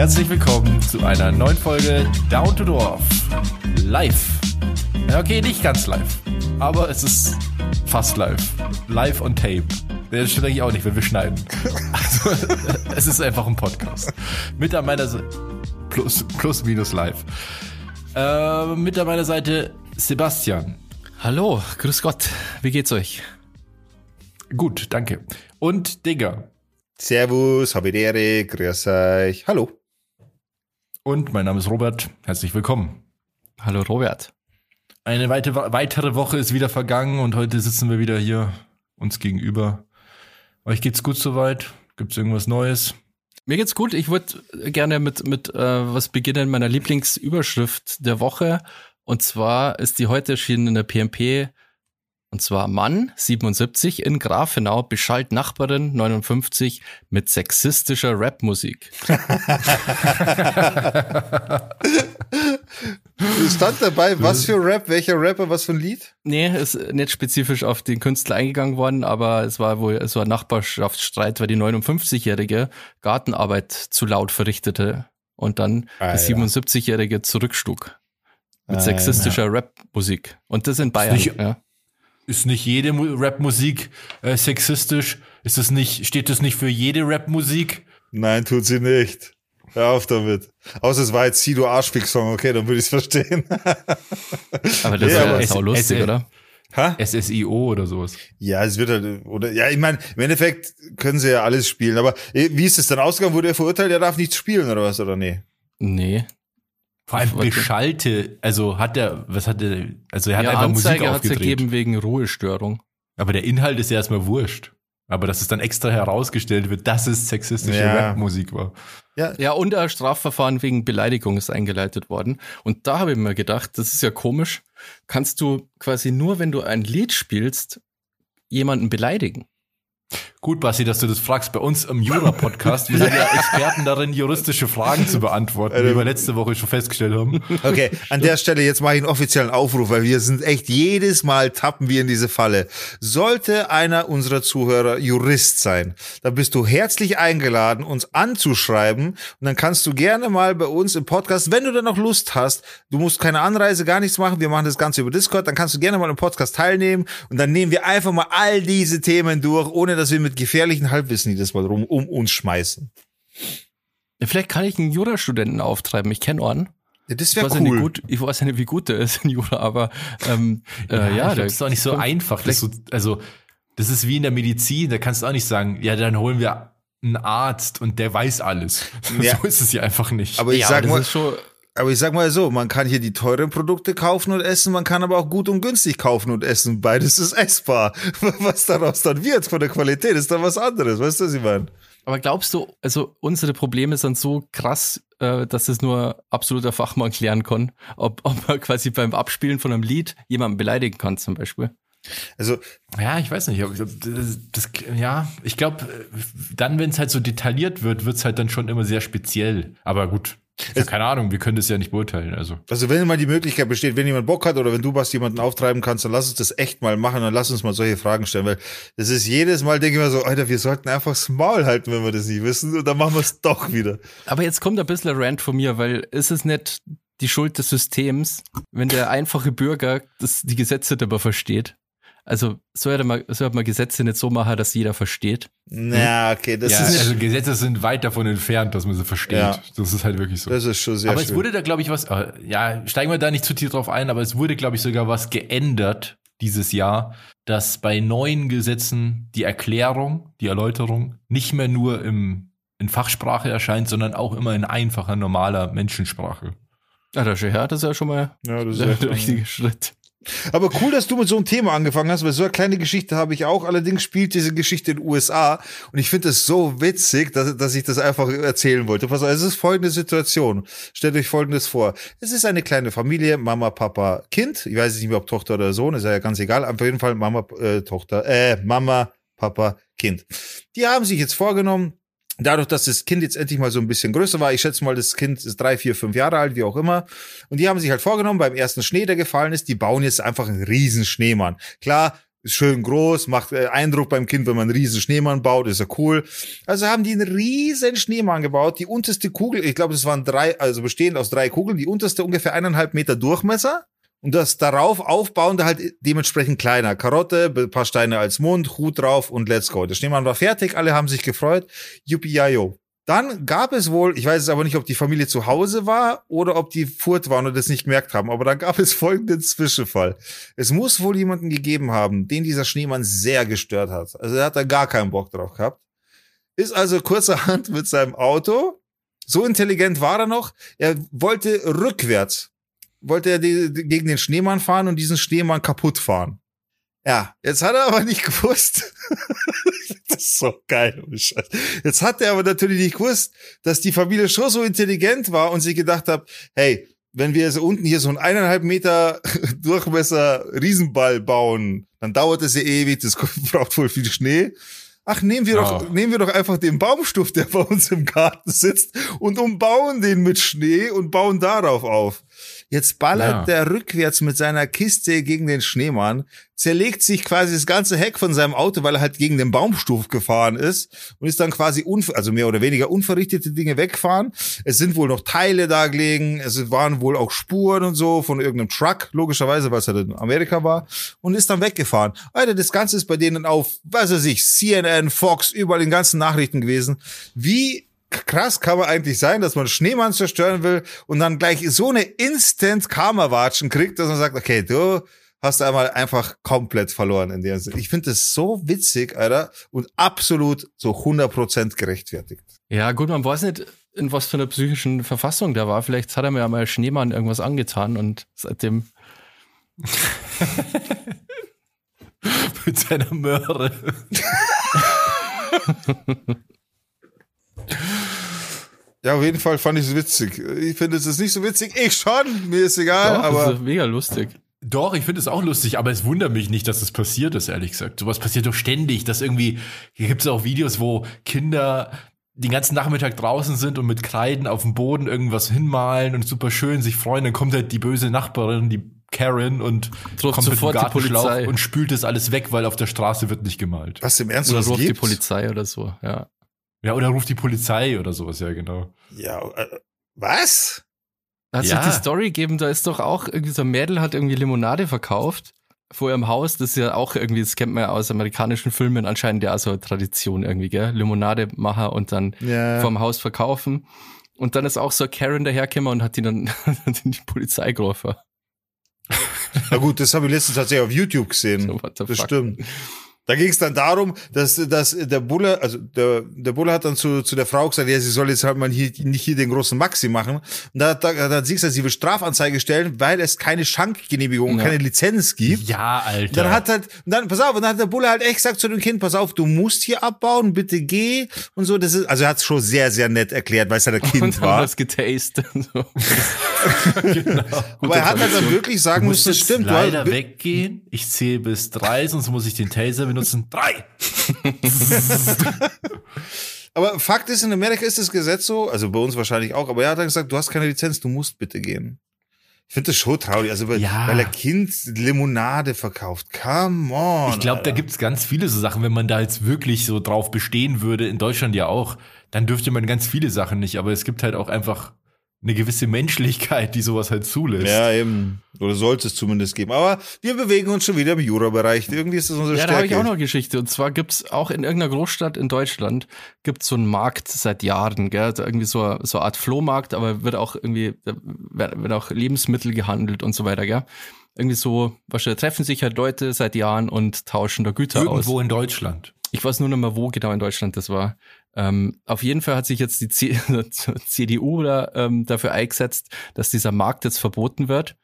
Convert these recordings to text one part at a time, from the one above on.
Herzlich willkommen zu einer neuen Folge Down to Dorf. Live. Okay, nicht ganz live, aber es ist fast live. Live on tape. Das stimmt eigentlich auch nicht, wenn wir schneiden. Also, es ist einfach ein Podcast. Mit an meiner Seite, plus, plus minus live. Äh, mit an meiner Seite Sebastian. Hallo, grüß Gott. Wie geht's euch? Gut, danke. Und Digger. Servus, Habidere, grüß euch. Hallo. Und mein Name ist Robert. Herzlich willkommen. Hallo Robert. Eine weite, weitere Woche ist wieder vergangen und heute sitzen wir wieder hier uns gegenüber. Euch geht's gut soweit? Gibt's irgendwas Neues? Mir geht's gut. Ich würde gerne mit, mit äh, was beginnen, meiner Lieblingsüberschrift der Woche. Und zwar ist die heute erschienen in der PMP und zwar Mann, 77, in Grafenau beschallt Nachbarin, 59, mit sexistischer Rapmusik. Stand dabei, was für Rap, welcher Rapper, was für ein Lied? Nee, ist nicht spezifisch auf den Künstler eingegangen worden, aber es war wohl so ein Nachbarschaftsstreit, weil die 59-jährige Gartenarbeit zu laut verrichtete und dann Alter. die 77-jährige zurückschlug. Mit Ah, sexistischer Rapmusik. Und das in Bayern. nicht- ja. Ist nicht jede Mu- Rapmusik äh, sexistisch? Ist das nicht, steht das nicht für jede Rapmusik? Nein, tut sie nicht. Hör auf damit. Außer es war jetzt Sido Arschfick-Song, okay, dann würde ich es verstehen. Aber das Ja, ist aber ja auch lustig, es- oder? ha? SSIO oder sowas. Ja, es wird halt, oder, ja, ich meine, im Endeffekt können sie ja alles spielen, aber äh, wie ist es dann ausgegangen? Wurde er verurteilt, er darf nichts spielen oder was, oder nee? Nee. Vor allem Warte. beschalte, also hat er, was hat er, also er hat ja, einfach Musik Anzeige hat es aufgedreht. ergeben wegen Ruhestörung. Aber der Inhalt ist ja erstmal wurscht. Aber dass es dann extra herausgestellt wird, dass es sexistische Ja. Rapmusik war. Ja, und ein Strafverfahren wegen Beleidigung ist eingeleitet worden. Und da habe ich mir gedacht, das ist ja komisch. Kannst du quasi nur, wenn du ein Lied spielst, jemanden beleidigen? Gut, Basti, dass du das fragst. Bei uns im Jura-Podcast, wir sind ja Experten darin, juristische Fragen zu beantworten, wie wir letzte Woche schon festgestellt haben. Okay, an der Stelle jetzt mache ich einen offiziellen Aufruf, weil wir sind echt jedes Mal tappen wir in diese Falle. Sollte einer unserer Zuhörer Jurist sein, dann bist du herzlich eingeladen, uns anzuschreiben und dann kannst du gerne mal bei uns im Podcast, wenn du dann noch Lust hast, du musst keine Anreise, gar nichts machen, wir machen das Ganze über Discord, dann kannst du gerne mal im Podcast teilnehmen und dann nehmen wir einfach mal all diese Themen durch, ohne dass wir mit gefährlichen Halbwissen jedes Mal rum um uns schmeißen. Vielleicht kann ich einen Jurastudenten auftreiben. Ich kenne einen. Ja, das Ich, wäre weiß ja nicht cool. gut, ich weiß ja nicht, wie gut der ist in Jura, aber ähm, äh, ja, das ist auch nicht so einfach. Das so, also, das ist wie in der Medizin, da kannst du auch nicht sagen, ja, dann holen wir einen Arzt und der weiß alles. Ja. So ist es ja einfach nicht. Aber ich ja, sag das mal, ist schon, Aber ich sag mal so, man kann hier die teuren Produkte kaufen und essen, man kann aber auch gut und günstig kaufen und essen. Beides ist essbar. Was daraus dann wird von der Qualität, ist dann was anderes. Weißt du, was ich meine? aber glaubst du, also unsere Probleme sind so krass, äh, dass es nur absoluter Fachmann klären kann, ob, ob man quasi beim Abspielen von einem Lied jemanden beleidigen kann zum Beispiel? Also, Ja, ich weiß nicht. ob- Das, das, ja, ich glaube, dann, wenn es halt so detailliert wird, wird es halt dann schon immer sehr speziell. Aber gut, ja, keine Ahnung, wir können das ja nicht beurteilen. Also. also wenn mal die Möglichkeit besteht, wenn jemand Bock hat oder wenn du was jemanden auftreiben kannst, dann lass uns das echt mal machen und lass uns mal solche Fragen stellen, weil das ist jedes Mal, denke ich mir so, Alter, wir sollten einfach das Maul halten, wenn wir das nicht wissen und dann machen wir es doch wieder. Aber jetzt kommt ein bisschen ein Rant von mir, weil ist es nicht die Schuld des Systems, wenn der einfache Bürger das, die Gesetze dabei versteht? Also sollte man, sollte man Gesetze nicht so machen, dass jeder versteht. Na, okay, das ja, ist, also Gesetze sind weit davon entfernt, dass man sie versteht. Ja. Das ist halt wirklich so. das ist schon sehr aber schön. es wurde da, glaube ich, was, äh, ja, steigen wir da nicht zu tief drauf ein, aber es wurde, glaube ich, sogar was geändert dieses Jahr, dass bei neuen Gesetzen die Erklärung, die Erläuterung nicht mehr nur im, in Fachsprache erscheint, sondern auch immer in einfacher, normaler Menschensprache. Ah, das ist ja, das ist ja schon mal ja, das ist der richtige Schritt. Aber cool, dass du mit so einem Thema angefangen hast, weil so eine kleine Geschichte habe ich auch. Allerdings spielt diese Geschichte in den USA und ich finde es so witzig, dass, dass ich das einfach erzählen wollte. Pass auf, es ist folgende Situation. Stellt euch folgendes vor. Es ist eine kleine Familie, Mama, Papa, Kind. Ich weiß nicht mehr, ob Tochter oder Sohn, ist ja ganz egal. Auf jeden Fall Mama, äh, Tochter, äh, Mama, Papa, Kind. Die haben sich jetzt vorgenommen, Dadurch, dass das Kind jetzt endlich mal so ein bisschen größer war, ich schätze mal, das Kind ist drei, vier, fünf Jahre alt, wie auch immer. Und die haben sich halt vorgenommen, beim ersten Schnee, der gefallen ist, die bauen jetzt einfach einen riesen Schneemann. Klar, ist schön groß, macht äh, Eindruck beim Kind, wenn man einen riesen Schneemann baut, ist ja cool. Also haben die einen riesen Schneemann gebaut. Die unterste Kugel, ich glaube, es waren drei, also bestehend aus drei Kugeln, die unterste ungefähr eineinhalb Meter Durchmesser. Und das darauf aufbauende halt dementsprechend kleiner. Karotte, ein paar Steine als Mund, Hut drauf und let's go. Der Schneemann war fertig, alle haben sich gefreut. Yuppie, ja, yo. Dann gab es wohl, ich weiß es aber nicht, ob die Familie zu Hause war oder ob die furt waren und das nicht gemerkt haben, aber dann gab es folgenden Zwischenfall. Es muss wohl jemanden gegeben haben, den dieser Schneemann sehr gestört hat. Also er hat da gar keinen Bock drauf gehabt. Ist also kurzerhand mit seinem Auto, so intelligent war er noch, er wollte rückwärts, wollte er die, die, gegen den Schneemann fahren und diesen Schneemann kaputt fahren. Ja, jetzt hat er aber nicht gewusst. das ist so geil. oh. Jetzt hat er aber natürlich nicht gewusst, dass die Familie schon so intelligent war und sich gedacht hat, hey, wenn wir so unten hier so einen eineinhalb Meter Durchmesser Riesenball bauen, dann dauert es ja ewig, das braucht voll viel Schnee. Ach, nehmen wir doch, Oh. nehmen wir doch einfach den Baumstuft, der bei uns im Garten sitzt und umbauen den mit Schnee und bauen darauf auf. Jetzt ballert Ja. der rückwärts mit seiner Kiste gegen den Schneemann, zerlegt sich quasi das ganze Heck von seinem Auto, weil er halt gegen den Baumstumpf gefahren ist und ist dann quasi, also mehr oder weniger unverrichtete Dinge weggefahren. Es sind wohl noch Teile da gelegen, es waren wohl auch Spuren und so von irgendeinem Truck, logischerweise, weil es halt in Amerika war, und ist dann weggefahren. Alter, das Ganze ist bei denen auf, was weiß ich, CNN, Fox, überall in ganzen Nachrichten gewesen. Wie krass kann man eigentlich sein, dass man Schneemann zerstören will und dann gleich so eine Instant Karma-Watschen kriegt, dass man sagt, okay, du hast einmal einfach komplett verloren in der Sinne. Ich finde das so witzig, Alter, und absolut so 100% gerechtfertigt. Ja, gut, man weiß nicht, in was für einer psychischen Verfassung der war. Vielleicht hat er mir ja mal Schneemann irgendwas angetan und seitdem. Mit seiner Möhre. Ja, auf jeden Fall fand ich es witzig. Ich finde es nicht so witzig. Ich schon, mir ist egal, Doch, das aber ist mega lustig. Doch, ich finde es auch lustig, aber es wundert mich nicht, dass es passiert ist, ehrlich gesagt. Sowas passiert doch ständig, dass irgendwie, hier gibt es auch Videos, wo Kinder den ganzen Nachmittag draußen sind und mit Kreiden auf dem Boden irgendwas hinmalen und super schön sich freuen, dann kommt halt die böse Nachbarin, die Karen und Ruft kommt sofort mit dem Gartenschlauch Polizei. und spült das alles weg, weil auf der Straße wird nicht gemalt. was im Ernst Oder ruft die? Polizei oder so, ja. Ja, oder ruft die Polizei oder sowas, ja, genau. Ja, äh, was? Da hat Ja. sich die Story gegeben, da ist doch auch irgendwie so ein Mädel hat irgendwie Limonade verkauft vor ihrem Haus. Das ist ja auch irgendwie, das kennt man ja aus amerikanischen Filmen anscheinend ja so eine Tradition irgendwie, gell? Limonade machen und dann Ja. vorm Haus verkaufen. Und dann ist auch so Karen dahergekommen und hat die dann hat die Polizei gerufen. Na gut, das habe ich letztens tatsächlich auf YouTube gesehen. So, what the das fuck? stimmt. Da ging es dann darum, dass, dass der Bulle, also der, der Bulle hat dann zu, zu der Frau gesagt, ja, sie soll jetzt halt mal hier, nicht hier den großen Maxi machen. Und da, da, da hat sie gesagt, sie will Strafanzeige stellen, weil es keine Schankgenehmigung, Ja. keine Lizenz gibt. Ja, Alter. Dann hat halt, und dann, pass auf, und dann hat der Bulle halt echt gesagt zu dem Kind, pass auf, du musst hier abbauen, bitte geh und so. Das ist, also er hat es schon sehr, sehr nett erklärt, weil es ja der Kind Und dann war. das getastet. So. Aber er hat halt dann wirklich sagen du müssen, das stimmt. du leider hast- weggehen. Ich zähle bis drei, sonst muss ich den Taser benutzen. Drei! Aber Fakt ist, in Amerika ist das Gesetz so, also bei uns wahrscheinlich auch, aber er hat dann gesagt, du hast keine Lizenz, du musst bitte gehen. Ich finde das schon traurig, also weil, Ja. weil er Kind Limonade verkauft. Come on. Ich glaube, da Alter. gibt's ganz viele so Sachen, wenn man da jetzt wirklich so drauf bestehen würde, in Deutschland ja auch, dann dürfte man ganz viele Sachen nicht, aber es gibt halt auch einfach eine gewisse Menschlichkeit, die sowas halt zulässt. Ja, eben. Oder sollte es zumindest geben. Aber wir bewegen uns schon wieder im Jura-Bereich. Irgendwie ist das unsere Ja, da Stärke. habe ich auch noch eine Geschichte. Und zwar gibt's auch in irgendeiner Großstadt in Deutschland gibt's so einen Markt seit Jahren, gell? Da irgendwie so, so eine Art Flohmarkt, aber wird auch irgendwie, da werden auch Lebensmittel gehandelt und so weiter, gell? Irgendwie so, wahrscheinlich treffen sich halt Leute seit Jahren und tauschen da Güter aus. Irgendwo in Deutschland. Ich weiß nur noch mal, wo genau in Deutschland das war. Ähm, auf jeden Fall hat sich jetzt die C CDU da, ähm, dafür eingesetzt, dass dieser Markt jetzt verboten wird,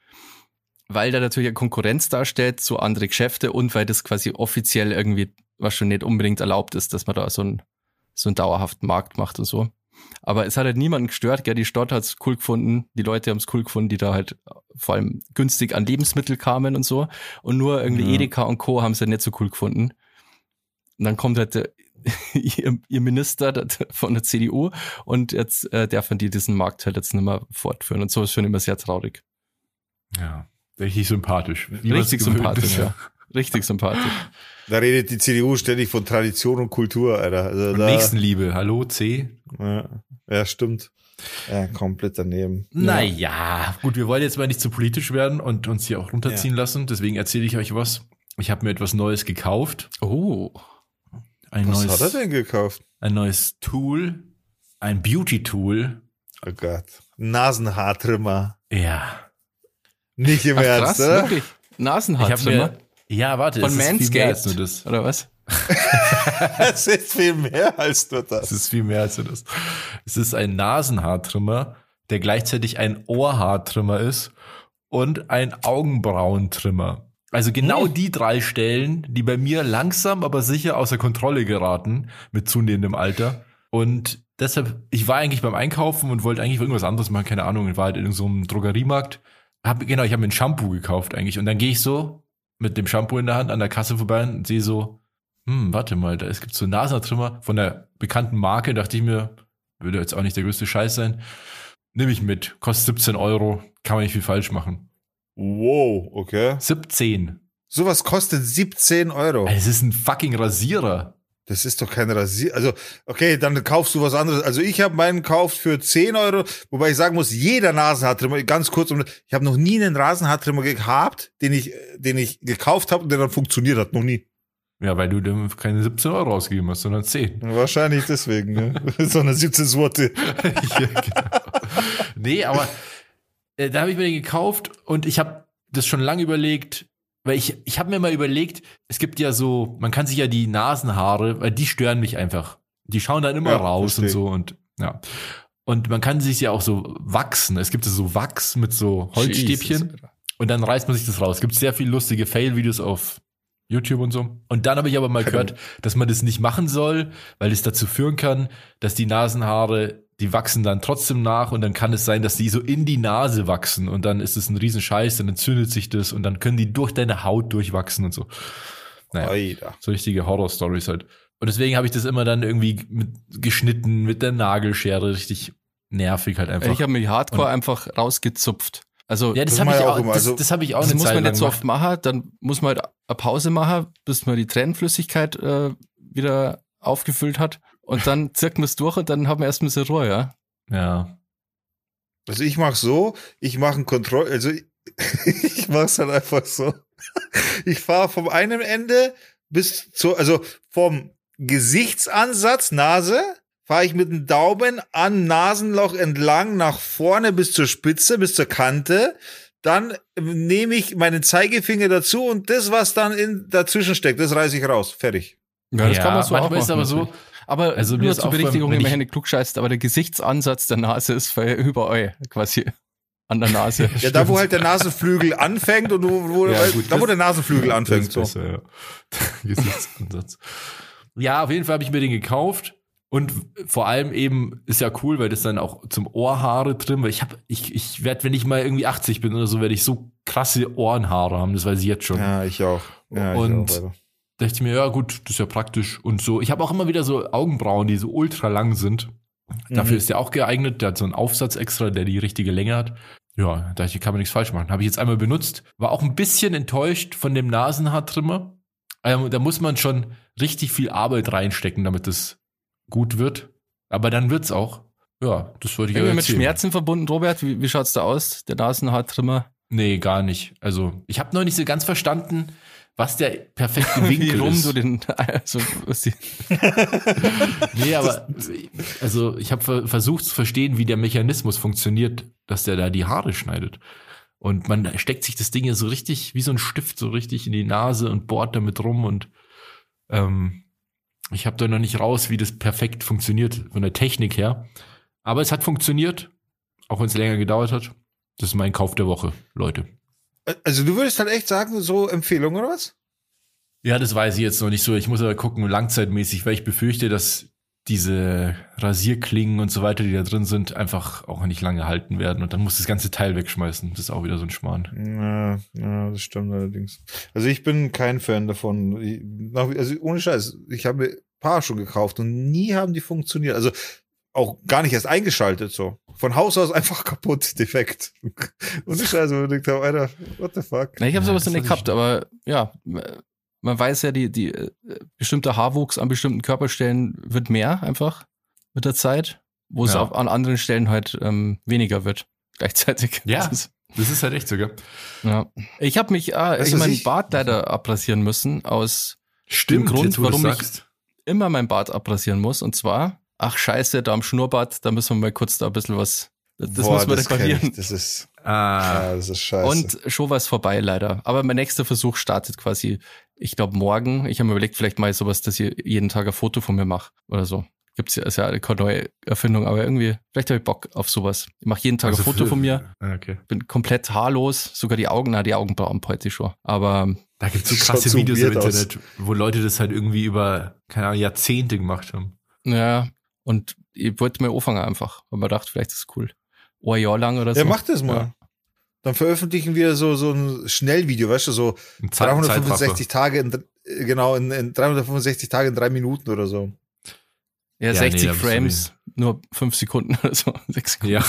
weil der natürlich eine Konkurrenz darstellt zu andere Geschäfte und weil das quasi offiziell irgendwie, was schon nicht unbedingt erlaubt ist, dass man da so einen, so einen dauerhaften Markt macht und so. Aber es hat halt niemanden gestört, gell? Die Stadt hat's cool gefunden, die Leute haben's cool gefunden, die da halt vor allem günstig an Lebensmittel kamen und so. Und nur irgendwie Ja. Edeka und Co. haben sie nicht so cool gefunden. Und dann kommt halt der, ihr, ihr Minister von der CDU und jetzt äh, dürfen die diesen Markt halt jetzt nicht mehr fortführen. Und so ist schon immer sehr traurig. Ja. Richtig sympathisch. Richtig sympathisch, ist. ja. Richtig sympathisch. Da redet die CDU ständig von Tradition und Kultur, Alter. Also Und da, Nächstenliebe, hallo C. Ja, ja, stimmt. Ja, komplett daneben. Naja, gut, wir wollen jetzt mal nicht zu politisch werden und uns hier auch runterziehen lassen. Deswegen erzähle ich euch was. Ich habe mir etwas Neues gekauft. Oh. Ein Was neues, hat er denn gekauft? ein neues Tool, ein Beauty-Tool. Oh Gott. Nasenhaartrimmer. Ja. Nicht im Ach, Ernst, krass, oder? wirklich. Nasenhaartrimmer. ja, warte, Von es Manscaped. nur das. Oder was? Das ist viel mehr als nur Es das. ist viel mehr als nur das. Es ist ein Nasenhaartrimmer, der gleichzeitig ein Ohrhaartrimmer ist und ein Augenbrauentrimmer. Also genau die drei Stellen, die bei mir langsam, aber sicher außer Kontrolle geraten mit zunehmendem Alter. Und deshalb, ich war eigentlich beim Einkaufen und wollte eigentlich irgendwas anderes machen, keine Ahnung, ich war halt in so einem Drogeriemarkt. Hab, genau, ich habe mir ein Shampoo gekauft eigentlich. Und dann gehe ich so mit dem Shampoo in der Hand an der Kasse vorbei und sehe so, hm, warte mal, da es gibt so einen Nasentrimmer von der bekannten Marke, dachte ich mir, würde jetzt auch nicht der größte Scheiß sein. Nehme ich mit, kostet 17 Euro, kann man nicht viel falsch machen. Wow, okay. 17. Sowas kostet 17 Euro. Es ist ein fucking Rasierer. Das ist doch kein Rasier. Also, okay, dann kaufst du was anderes. Also ich habe meinen gekauft für 10 Euro, wobei ich sagen muss, jeder Nasenhaartrimmer, ganz kurz, ich habe noch nie einen Nasenhaartrimmer gehabt, den ich, den ich gekauft habe und der dann funktioniert hat. Noch nie. Ja, weil du dem keine 17 Euro ausgegeben hast, sondern 10. Wahrscheinlich deswegen, ne? so eine 17 Sorte. ja, genau. Nee, aber äh, da habe ich mir den gekauft und ich habe das schon lange überlegt, weil ich, ich habe mir mal überlegt, es gibt ja so, man kann sich ja die Nasenhaare, weil die stören mich einfach. Die schauen dann immer Ja, raus verstehe. und so und ja. Und man kann sich ja auch so wachsen. Es gibt ja so Wachs mit so Holzstäbchen. Jesus. Und dann reißt man sich das raus. Es gibt sehr viele lustige Fail-Videos auf YouTube und so. Und dann habe ich aber mal gehört, dass man das nicht machen soll, weil es dazu führen kann, dass die Nasenhaare, die wachsen dann trotzdem nach und dann kann es sein, dass die so in die Nase wachsen und dann ist es ein Riesenscheiß, dann entzündet sich das und dann können die durch deine Haut durchwachsen und so. Naja, Alter. so richtige Horror-Stories halt. Und deswegen habe ich das immer dann irgendwie mit geschnitten, mit der Nagelschere, richtig nervig halt einfach. Ich habe mich Hardcore einfach rausgezupft. Also ja, das, das habe ich auch immer. das, Also, das habe ich auch das eine muss Zeit man nicht so oft machen, dann muss man halt eine Pause machen, bis man die Tränenflüssigkeit äh, wieder aufgefüllt hat. Und dann zirkt man es durch und dann haben wir erst ein bisschen Ruhe, ja. Ja. Also ich mach so, ich mache ein Kontroll, also ich, ich mach's halt einfach so. Ich fahre vom einen Ende bis zu, also vom Gesichtsansatz, Nase, fahre ich mit dem Daumen an Nasenloch entlang nach vorne bis zur Spitze, bis zur Kante. Dann nehme ich meinen Zeigefinger dazu und das, was dann in, dazwischen steckt, das reiße ich raus. Fertig. Ja, das kann man so auch manchmal ist machen, aber so. Aber Also nur zur auch Berichtigung, wenn wenn ich- ich nicht klug scheißt, aber der Gesichtsansatz der Nase ist überall quasi an der Nase. Ja, da wo halt der Nasenflügel anfängt und wo, wo, Ja, gut, da wo das- der Nasenflügel Das anfängt. So. besser, ja. Gesichtsansatz. Ja, auf jeden Fall habe ich mir den gekauft. Und vor allem eben ist ja cool, weil das dann auch zum Ohrhaare drin, weil ich habe, ich, ich werde, wenn ich mal irgendwie 80 bin oder so, werde ich so krasse Ohrenhaare haben, das weiß ich jetzt schon. Ja, ich auch. Ja, ich Und- auch, Alter. Dachte ich mir, ja gut, das ist ja praktisch und so. Ich habe auch immer wieder so Augenbrauen, die so ultra lang sind. Dafür Mhm. ist der auch geeignet. Der hat so einen Aufsatz extra, der die richtige Länge hat. Ja, da dachte ich, kann man nichts falsch machen. Habe ich jetzt einmal benutzt. War auch ein bisschen enttäuscht von dem Nasenhaartrimmer. Ähm, da muss man schon richtig viel Arbeit reinstecken, damit das gut wird. Aber dann wird's auch. Ja, das wollte ich Irgendwie euch mit. Schmerzen verbunden, Robert? Wie, wie schaut's da aus? Der Nasenhaartrimmer? Nee, gar nicht. Also, ich habe noch nicht so ganz verstanden, was der perfekte Winkel rum ist. du den, also, was Nee, aber also ich habe ver versucht zu verstehen, wie der Mechanismus funktioniert, dass der da die Haare schneidet. Und man steckt sich das Ding ja so richtig, wie so ein Stift, so richtig in die Nase und bohrt damit rum. Und ähm, ich habe da noch nicht raus, wie das perfekt funktioniert von der Technik her. Aber es hat funktioniert, auch wenn es länger gedauert hat. Das ist mein Kauf der Woche, Leute. Also du würdest halt echt sagen, so Empfehlung oder was? Ja, das weiß ich jetzt noch nicht so. Ich muss aber gucken, langzeitmäßig, weil ich befürchte, dass diese Rasierklingen und so weiter, die da drin sind, einfach auch nicht lange halten werden. Und dann muss das ganze Teil wegschmeißen. Das ist auch wieder so ein Schmarrn. Ja, ja, das stimmt allerdings. Also ich bin kein Fan davon. Ich, also ohne Scheiß, ich habe mir ein paar schon gekauft und nie haben die funktioniert. Also auch gar nicht erst eingeschaltet, so. Von Haus aus einfach kaputt, defekt. Und ich also gedacht habe, Alter, what the fuck? Na, ich habe Ja, sowas noch nicht gehabt, aber ja, man weiß ja, die, die äh, bestimmter Haarwuchs an bestimmten Körperstellen wird mehr einfach mit der Zeit, wo es Ja. auf, an anderen Stellen halt ähm, weniger wird. Gleichzeitig. Ja. Das ist, Das ist halt echt so, gell? ja. Ich habe mich, ah, Weißt ich du, mein ich- Bart leider abrasieren müssen, aus Stimmt, Grund, wo du's warum ich- immer mein Bart abrasieren muss. Und zwar, ach scheiße, da am Schnurrbart, da müssen wir mal kurz da ein bisschen was, das Boah, müssen wir das reparieren. Das ist, Ah, ja, das ist scheiße. Und schon was vorbei leider. Aber mein nächster Versuch startet quasi, ich glaube, morgen. Ich habe mir überlegt, vielleicht mal sowas, dass ich jeden Tag ein Foto von mir mache oder so. Gibt's ja, ist ja keine neue Erfindung, aber irgendwie, vielleicht habe ich Bock auf sowas. Ich mache jeden Tag also ein Foto für- von mir, Ah, Okay. bin komplett haarlos, sogar die Augen, na, die Augenbrauen heute schon. Aber Da gibt's so Schaut krasse so Videos im weird aus. Internet, wo Leute das halt irgendwie über, keine Ahnung, Jahrzehnte gemacht haben. ja, und ich wollte mir anfangen einfach, weil man dachte, vielleicht ist es cool. Ein Jahr lang oder so. ja, mach das mal. Ja. Dann veröffentlichen wir so, so ein Schnellvideo, weißt du, so Ein Zeit- 365 Tage in, genau, in, in 365 Tage in drei Minuten oder so. Ja, Ja, nee, 60 da bist du Frames, nur fünf Sekunden oder so. Sechs Sekunden. Ja.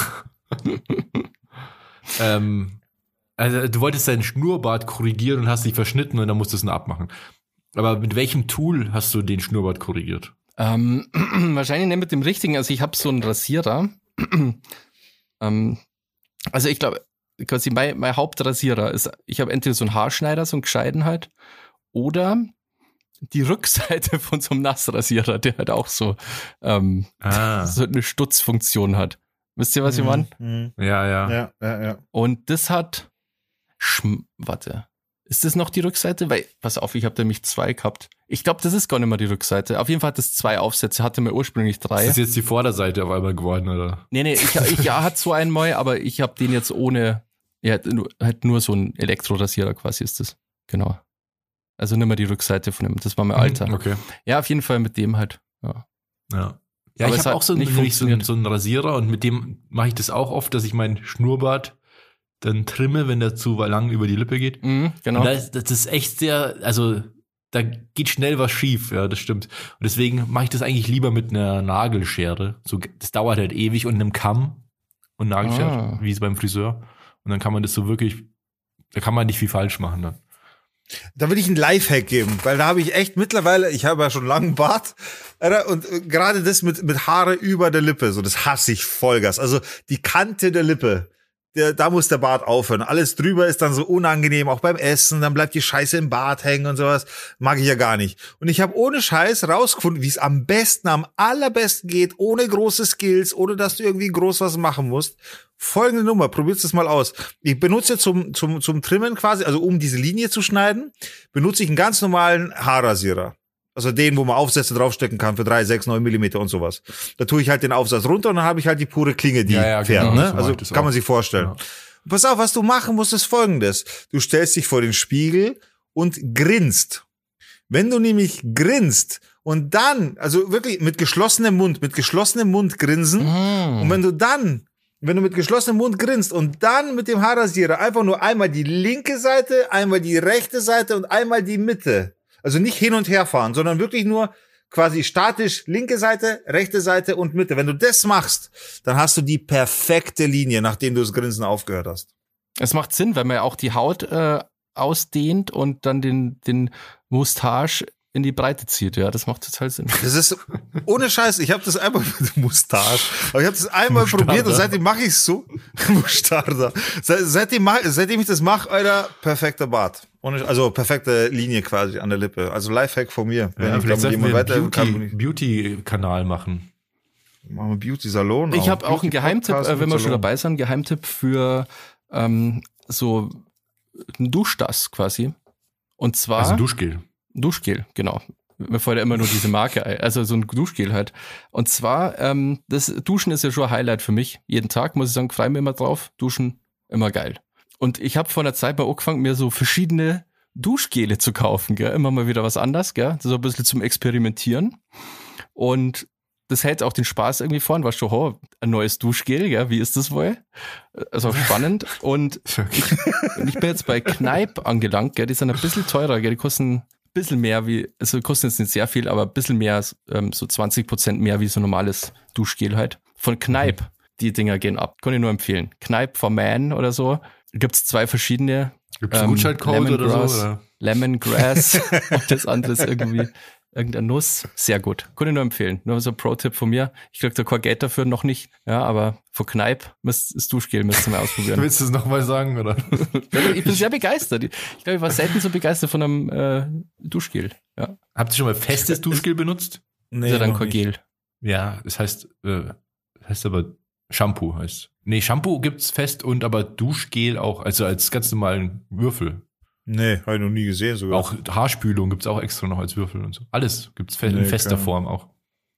ähm, also du wolltest deinen Schnurrbart korrigieren und hast dich verschnitten und dann musstest du ihn abmachen. Aber mit welchem Tool hast du den Schnurrbart korrigiert? Ähm, wahrscheinlich nicht mit dem richtigen. Also ich habe so einen Rasierer. ähm, also ich glaube, quasi mein, mein Hauptrasierer ist, ich habe entweder so einen Haarschneider, so einen gescheiten halt, oder die Rückseite von so einem Nassrasierer, der halt auch so, ähm, Ah. so eine Stutzfunktion hat. Wisst ihr, was ich meine? Mhm. Ja, ja. Ja, ja, ja. Und das hat, Schm warte, ist das noch die Rückseite? Weil, pass auf, ich habe nämlich zwei gehabt. Ich glaube, das ist gar nicht mehr die Rückseite. Auf jeden Fall hat das zwei Aufsätze, hatte mir ursprünglich drei. Ist das jetzt die Vorderseite auf einmal geworden, oder? Nee, nee, ich, ich ja, hat so einen mal, aber ich habe den jetzt ohne, ja, halt nur, halt nur so ein Elektrorasierer quasi ist das. Genau. Also nicht mehr die Rückseite von dem, das war mein Alter. Mhm, Okay. Ja, auf jeden Fall mit dem halt. Ja. Ja. Ja, ich es habe auch so, einen, so, einen, so einen Rasierer und mit dem mache ich das auch oft, dass ich meinen Schnurrbart dann trimme, wenn der zu lang über die Lippe geht. Mhm, genau. Und da ist, das ist echt sehr, also da geht schnell was schief, ja, das stimmt. Und deswegen mache ich das eigentlich lieber mit einer Nagelschere. So, das dauert halt ewig und einem Kamm und Nagelschere, Ah. wie es beim Friseur. Und dann kann man das so wirklich, da kann man nicht viel falsch machen dann. Da will ich einen Lifehack geben, weil da habe ich echt mittlerweile, ich habe ja schon langen Bart, und äh, gerade das mit, mit Haare über der Lippe, so das hasse ich Vollgas. Also die Kante der Lippe, der, da muss der Bart aufhören. Alles drüber ist dann so unangenehm, auch beim Essen, dann bleibt die Scheiße im Bart hängen und sowas. Mag ich ja gar nicht. Und ich habe ohne Scheiß rausgefunden, wie es am besten, am allerbesten geht, ohne große Skills, ohne dass du irgendwie groß was machen musst. Folgende Nummer, probierst es mal aus. Ich benutze zum, zum, zum Trimmen quasi, also um diese Linie zu schneiden, benutze ich einen ganz normalen Haarrasierer. Also den, wo man Aufsätze draufstecken kann für drei, sechs, neun Millimeter und sowas. Da tue ich halt den Aufsatz runter und dann habe ich halt die pure Klinge, die Ja, ja, fährt. genau, ne? so Also kann man sich vorstellen. Ja. Pass auf, was du machen musst, ist folgendes. Du stellst dich vor den Spiegel und grinst. Wenn du nämlich grinst und dann, also wirklich mit geschlossenem Mund, mit geschlossenem Mund grinsen, Mhm. und wenn du dann, wenn du mit geschlossenem Mund grinst und dann mit dem Haarrasierer einfach nur einmal die linke Seite, einmal die rechte Seite und einmal die Mitte, also nicht hin und her fahren, sondern wirklich nur quasi statisch linke Seite, rechte Seite und Mitte. Wenn du das machst, dann hast du die perfekte Linie, nachdem du das Grinsen aufgehört hast. Es macht Sinn, weil man ja auch die Haut äh, ausdehnt und dann den, den Moustache in die Breite zieht. Ja, das macht total Sinn. Das ist ohne Scheiß. Ich habe das einmal mit Mustache, aber ich habe das einmal Mustarda. probiert und seitdem mache ich es so. Mustarda. Se seitdem, seitdem ich das mache, Alter, perfekter Bart. Ohne, also perfekte Linie quasi an der Lippe. Also Lifehack von mir. Wenn Ja, ich vielleicht damit sollten wir jemand einen weiter kann, Beauty- Beauty-Kanal machen. machen wir Beauty Salon. Ich habe auch einen Geheimtipp, äh, wenn wir schon dabei sind, einen Geheimtipp für ähm, so ein Duschdas quasi. Und zwar Also Duschgel. Duschgel, genau. Mir fällt ja immer nur diese Marke ein. Also so ein Duschgel halt. Und zwar, ähm, das Duschen ist ja schon ein Highlight für mich. Jeden Tag, muss ich sagen, freue mich immer drauf. Duschen, immer geil. Und ich habe vor einer Zeit mal angefangen, mir so verschiedene Duschgele zu kaufen, gell? Immer mal wieder was anderes, gell? So ein bisschen zum Experimentieren. Und das hält auch den Spaß irgendwie vorn, war schon, oh, ein neues Duschgel, gell? Wie ist das wohl? Also spannend. Und ich, ich bin jetzt bei Kneipp angelangt, gell? Die sind ein bisschen teurer, gell? Die kosten ein bisschen mehr wie, also kostet jetzt nicht sehr viel, aber ein bisschen mehr, ähm, so 20 Prozent mehr wie so normales Duschgel halt. Von Kneipp. Mhm. Die Dinger gehen ab. Kann ich nur empfehlen. Kneipp for Man oder so. Gibt's zwei verschiedene. Gibt's einen ähm, Gutscheincode oder so? Oder? Lemongrass und das andere ist irgendwie irgendeine Nuss. Sehr gut. Ich nur empfehlen. Nur so ein Pro-Tipp von mir. Ich krieg da kein Geld dafür noch nicht. Ja, aber von Kneipp müsst, das Duschgel müsst ihr mal ausprobieren. Willst du es nochmal sagen, oder? ich bin sehr begeistert. Ich glaube, ich war selten so begeistert von einem äh, Duschgel. Ja. Habt ihr schon mal festes Duschgel benutzt? Nee, ja, dann kein Gel. Ja, das heißt, äh, das heißt aber Shampoo heißt. Nee, Shampoo gibt's fest und aber Duschgel auch, also als ganz normalen Würfel. Nee, habe ich noch nie gesehen sogar. Auch Haarspülung gibt's auch extra noch als Würfel und so. Alles gibt's fe nee, in fester Form auch.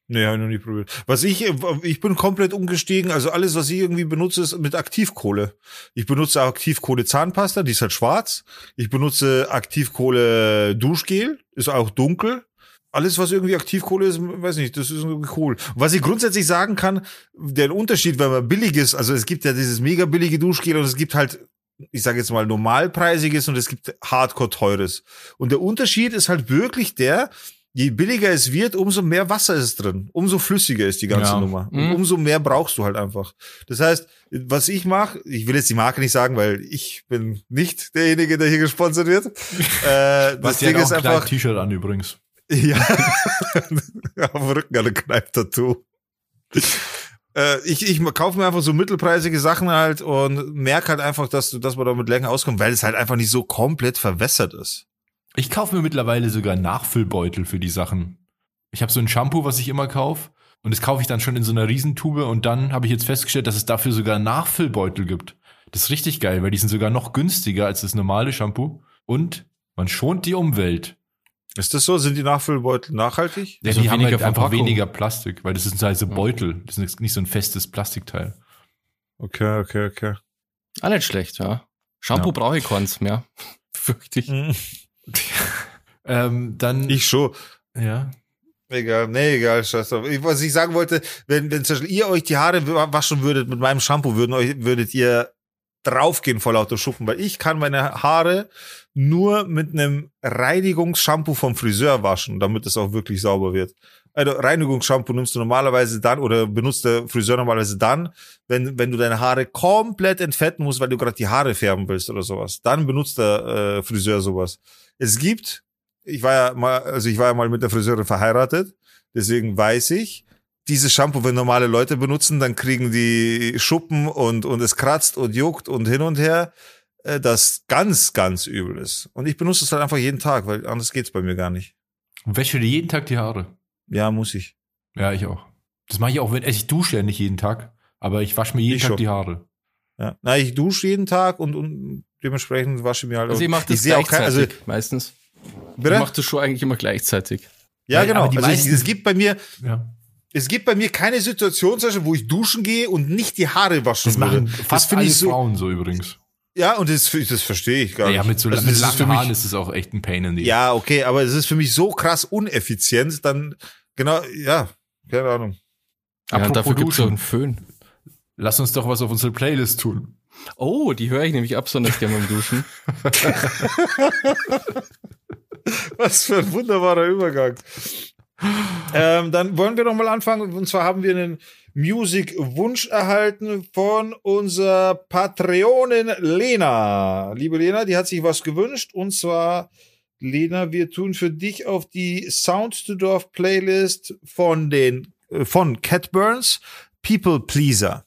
Nee, habe ich noch nie probiert. Was ich, ich bin komplett umgestiegen. Also alles, was ich irgendwie benutze, ist mit Aktivkohle. Ich benutze Aktivkohle Zahnpasta, die ist halt schwarz. Ich benutze Aktivkohle Duschgel, ist auch dunkel. Alles, was irgendwie Aktivkohle ist, weiß nicht, das ist irgendwie cool. was ich grundsätzlich sagen kann, der Unterschied, wenn man billig ist, also es gibt ja dieses mega billige Duschgel und es gibt halt ich sage jetzt mal, normalpreisiges und es gibt hardcore teures. Und der Unterschied ist halt wirklich der, je billiger es wird, umso mehr Wasser ist drin, umso flüssiger ist die ganze ja. Nummer. Und mhm. umso mehr brauchst du halt einfach. Das heißt, was ich mache, ich will jetzt die Marke nicht sagen, weil ich bin nicht derjenige, der hier gesponsert wird. äh, das Ding ist einfach. T-Shirt an übrigens. Ja. Auf dem Rücken eine Kneip-Tattoo äh, ich, ich kaufe mir einfach so mittelpreisige Sachen halt und merke halt einfach, dass, dass man damit länger auskommt, weil es halt einfach nicht so komplett verwässert ist. Ich kaufe mir mittlerweile sogar Nachfüllbeutel für die Sachen. Ich habe so ein Shampoo, was ich immer kaufe. Und das kaufe ich dann schon in so einer Riesentube und dann habe ich jetzt festgestellt, dass es dafür sogar Nachfüllbeutel gibt. Das ist richtig geil, weil die sind sogar noch günstiger als das normale Shampoo und man schont die Umwelt. Ist das so? Sind die Nachfüllbeutel nachhaltig? Ja, also die haben halt einfach weniger Plastik, weil das sind halt so Beutel. Das ist nicht so ein festes Plastikteil. Okay, okay, okay. Ah, nicht schlecht, ja. Shampoo ja. brauche ich keins mehr. Fürchte ich. Mhm. ähm, dann. Ich schon. Ja. Egal, nee, egal, scheiß drauf. Was ich sagen wollte, wenn, wenn zum Beispiel ihr euch die Haare waschen würdet mit meinem Shampoo, würden euch, würdet ihr draufgehen vor lauter Schuppen, weil ich kann meine Haare nur mit einem Reinigungsshampoo vom Friseur waschen, damit es auch wirklich sauber wird. Also Reinigungsshampoo nimmst du normalerweise dann oder benutzt der Friseur normalerweise dann, wenn, wenn du deine Haare komplett entfetten musst, weil du gerade die Haare färben willst oder sowas. Dann benutzt der äh, Friseur sowas. Es gibt, ich war ja mal, also ich war ja mal mit der Friseurin verheiratet, deswegen weiß ich, dieses Shampoo, wenn normale Leute benutzen, dann kriegen die Schuppen und, und es kratzt und juckt und hin und her, äh, das ganz, ganz übel ist. Und ich benutze es halt einfach jeden Tag, weil anders geht's bei mir gar nicht. Und wäsche dir jeden Tag die Haare? Ja, muss ich. Ja, ich auch. Das mache ich auch, wenn also ich dusche ja nicht jeden Tag, aber ich wasche mir jeden ich Tag schon. die Haare. Ja, na, ich dusche jeden Tag und, und dementsprechend wasche ich mir halt. Also ich mache das ich gleichzeitig, auch kein, also, meistens. Bitte? Ich mache das schon eigentlich immer gleichzeitig. Ja, genau. Also meisten, es gibt bei mir, ja es gibt bei mir keine Situation, wo ich duschen gehe und nicht die Haare waschen Das machen würde. fast alle so, Frauen so übrigens. Ja, und das, das verstehe ich gar nicht. Ja, mit so also mit langen Haaren ist es auch echt ein Pain in the Ja, okay, aber es ist für mich so krass uneffizient, dann, genau, ja, keine Ahnung. Ja, Apropos dafür gibt es einen Föhn. Lass uns doch was auf unsere Playlist tun. Oh, die höre ich nämlich absonders gerne beim Duschen. was für ein wunderbarer Übergang ähm, dann wollen wir doch mal anfangen. Und zwar haben wir einen Music-Wunsch erhalten von unserer Patreonin Lena. Liebe Lena, die hat sich was gewünscht. Und zwar, Lena, wir tun für dich auf die Sound to Dorf Playlist von den, äh, von Cat Burns, People Pleaser.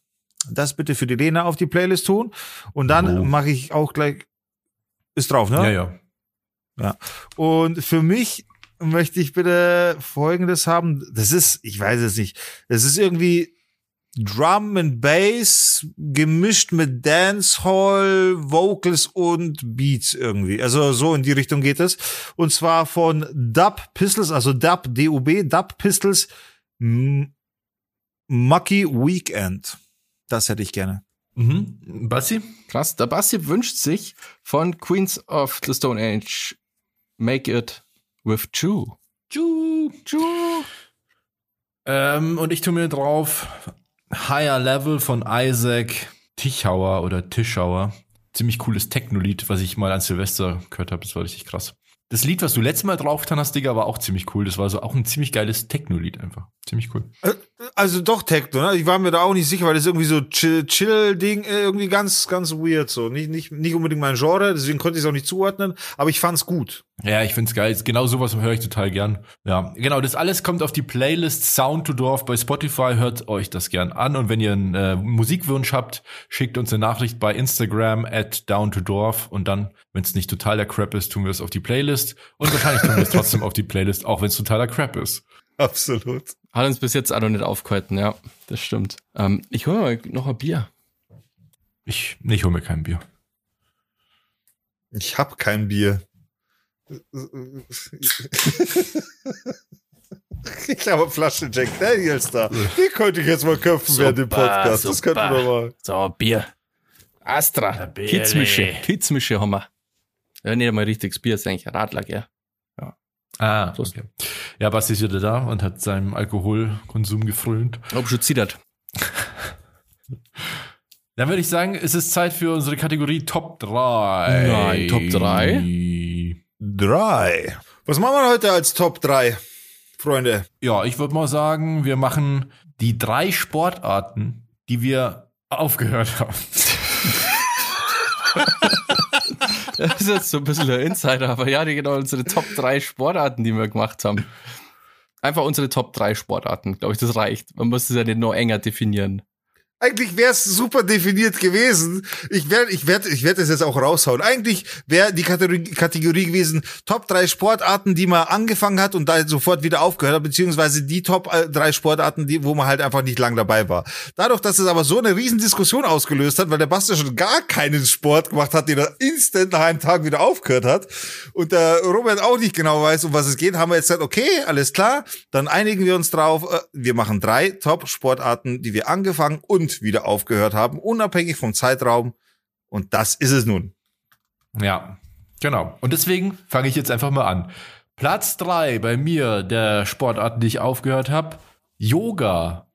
Das bitte für die Lena auf die Playlist tun. Und dann oh. mache ich auch gleich, ist drauf, ne? Ja, ja. Ja. Und für mich möchte ich bitte Folgendes haben. Das ist, ich weiß es nicht, das ist irgendwie Drum and Bass gemischt mit Dancehall, Vocals und Beats irgendwie. Also so in die Richtung geht es. Und zwar von Dub Pistols, also Dub, D-U-B, Dub Pistols, Mucky Weekend. Das hätte ich gerne. Mhm. Bassi? Krass. Der Bassi wünscht sich von Queens of the Stone Age Make It with Chu. Chu, Chu. Ähm, und ich tue mir drauf Higher Level von Isaac Tichauer oder Tischauer. Ziemlich cooles Techno-Lied, was ich mal an Silvester gehört habe. Das war richtig krass. Das Lied, was du letztes Mal draufgetan hast, Digga, war auch ziemlich cool. Das war so auch ein ziemlich geiles Techno-Lied einfach. Ziemlich cool. Also doch Techno, ne? Ich war mir da auch nicht sicher, weil das irgendwie so Chill- Chill-Ding, äh, irgendwie ganz, ganz weird so. Nicht, nicht, nicht unbedingt mein Genre, deswegen konnte ich es auch nicht zuordnen, aber ich fand's gut. Ja, ich find's geil. Genau sowas höre ich total gern. Ja, genau. Das alles kommt auf die Playlist Sound to Dorf bei Spotify. Hört euch das gern an. Und wenn ihr einen äh, Musikwunsch habt, schickt uns eine Nachricht bei Instagram at down to Dorf. Und dann, wenn es nicht totaler Crap ist, tun wir es auf die Playlist. Und wahrscheinlich tun wir es trotzdem auf die Playlist, auch wenn es totaler Crap ist. Absolut. Hat uns bis jetzt auch noch nicht aufgehalten, ja, das stimmt. Ähm, ich hole mal noch ein Bier. Ich, nee, ich hole mir kein Bier. Ich hab kein Bier. Ich habe eine Flasche Jack Daniels da. Die könnte ich jetzt mal köpfen während dem Super, Podcast. Das könnten wir mal. So, Bier. Astra. Kitzmische. Kitzmische haben wir. Ja, nicht einmal richtiges Bier, ist eigentlich ein Radler, gell? Ah, okay. Ja, Basti ist wieder da und hat seinem Alkoholkonsum gefrönt. Ob schon zittert. Dann würde ich sagen, es ist Zeit für unsere Kategorie Top 3. Nein, Top 3? Drei. Was machen wir heute als Top 3, Freunde? Ja, ich würde mal sagen, wir machen die drei Sportarten, die wir aufgehört haben. Das ist jetzt so ein bisschen ein Insider, aber ja, die genau unsere Top 3 Sportarten, die wir gemacht haben. Einfach unsere Top 3 Sportarten, glaube ich, das reicht. Man muss es ja nicht noch enger definieren. Eigentlich wäre es super definiert gewesen. Ich werde ich werd, ich werd das jetzt auch raushauen. Eigentlich wäre die Kategorie, Kategorie gewesen, Top 3 Sportarten, die man angefangen hat und da sofort wieder aufgehört hat, beziehungsweise die Top 3 Sportarten, die, wo man halt einfach nicht lang dabei war. Dadurch, dass es aber so eine riesen Diskussion ausgelöst hat, weil der Basti schon gar keinen Sport gemacht hat, den er instant nach einem Tag wieder aufgehört hat und der Robert auch nicht genau weiß, um was es geht, haben wir jetzt gesagt, okay, alles klar, dann einigen wir uns drauf, äh, wir machen drei Top-Sportarten, die wir angefangen und wieder aufgehört haben, unabhängig vom Zeitraum. Und das ist es nun. Ja, genau. Und deswegen fange ich jetzt einfach mal an. Platz 3 bei mir der Sportarten, die ich aufgehört habe, Yoga.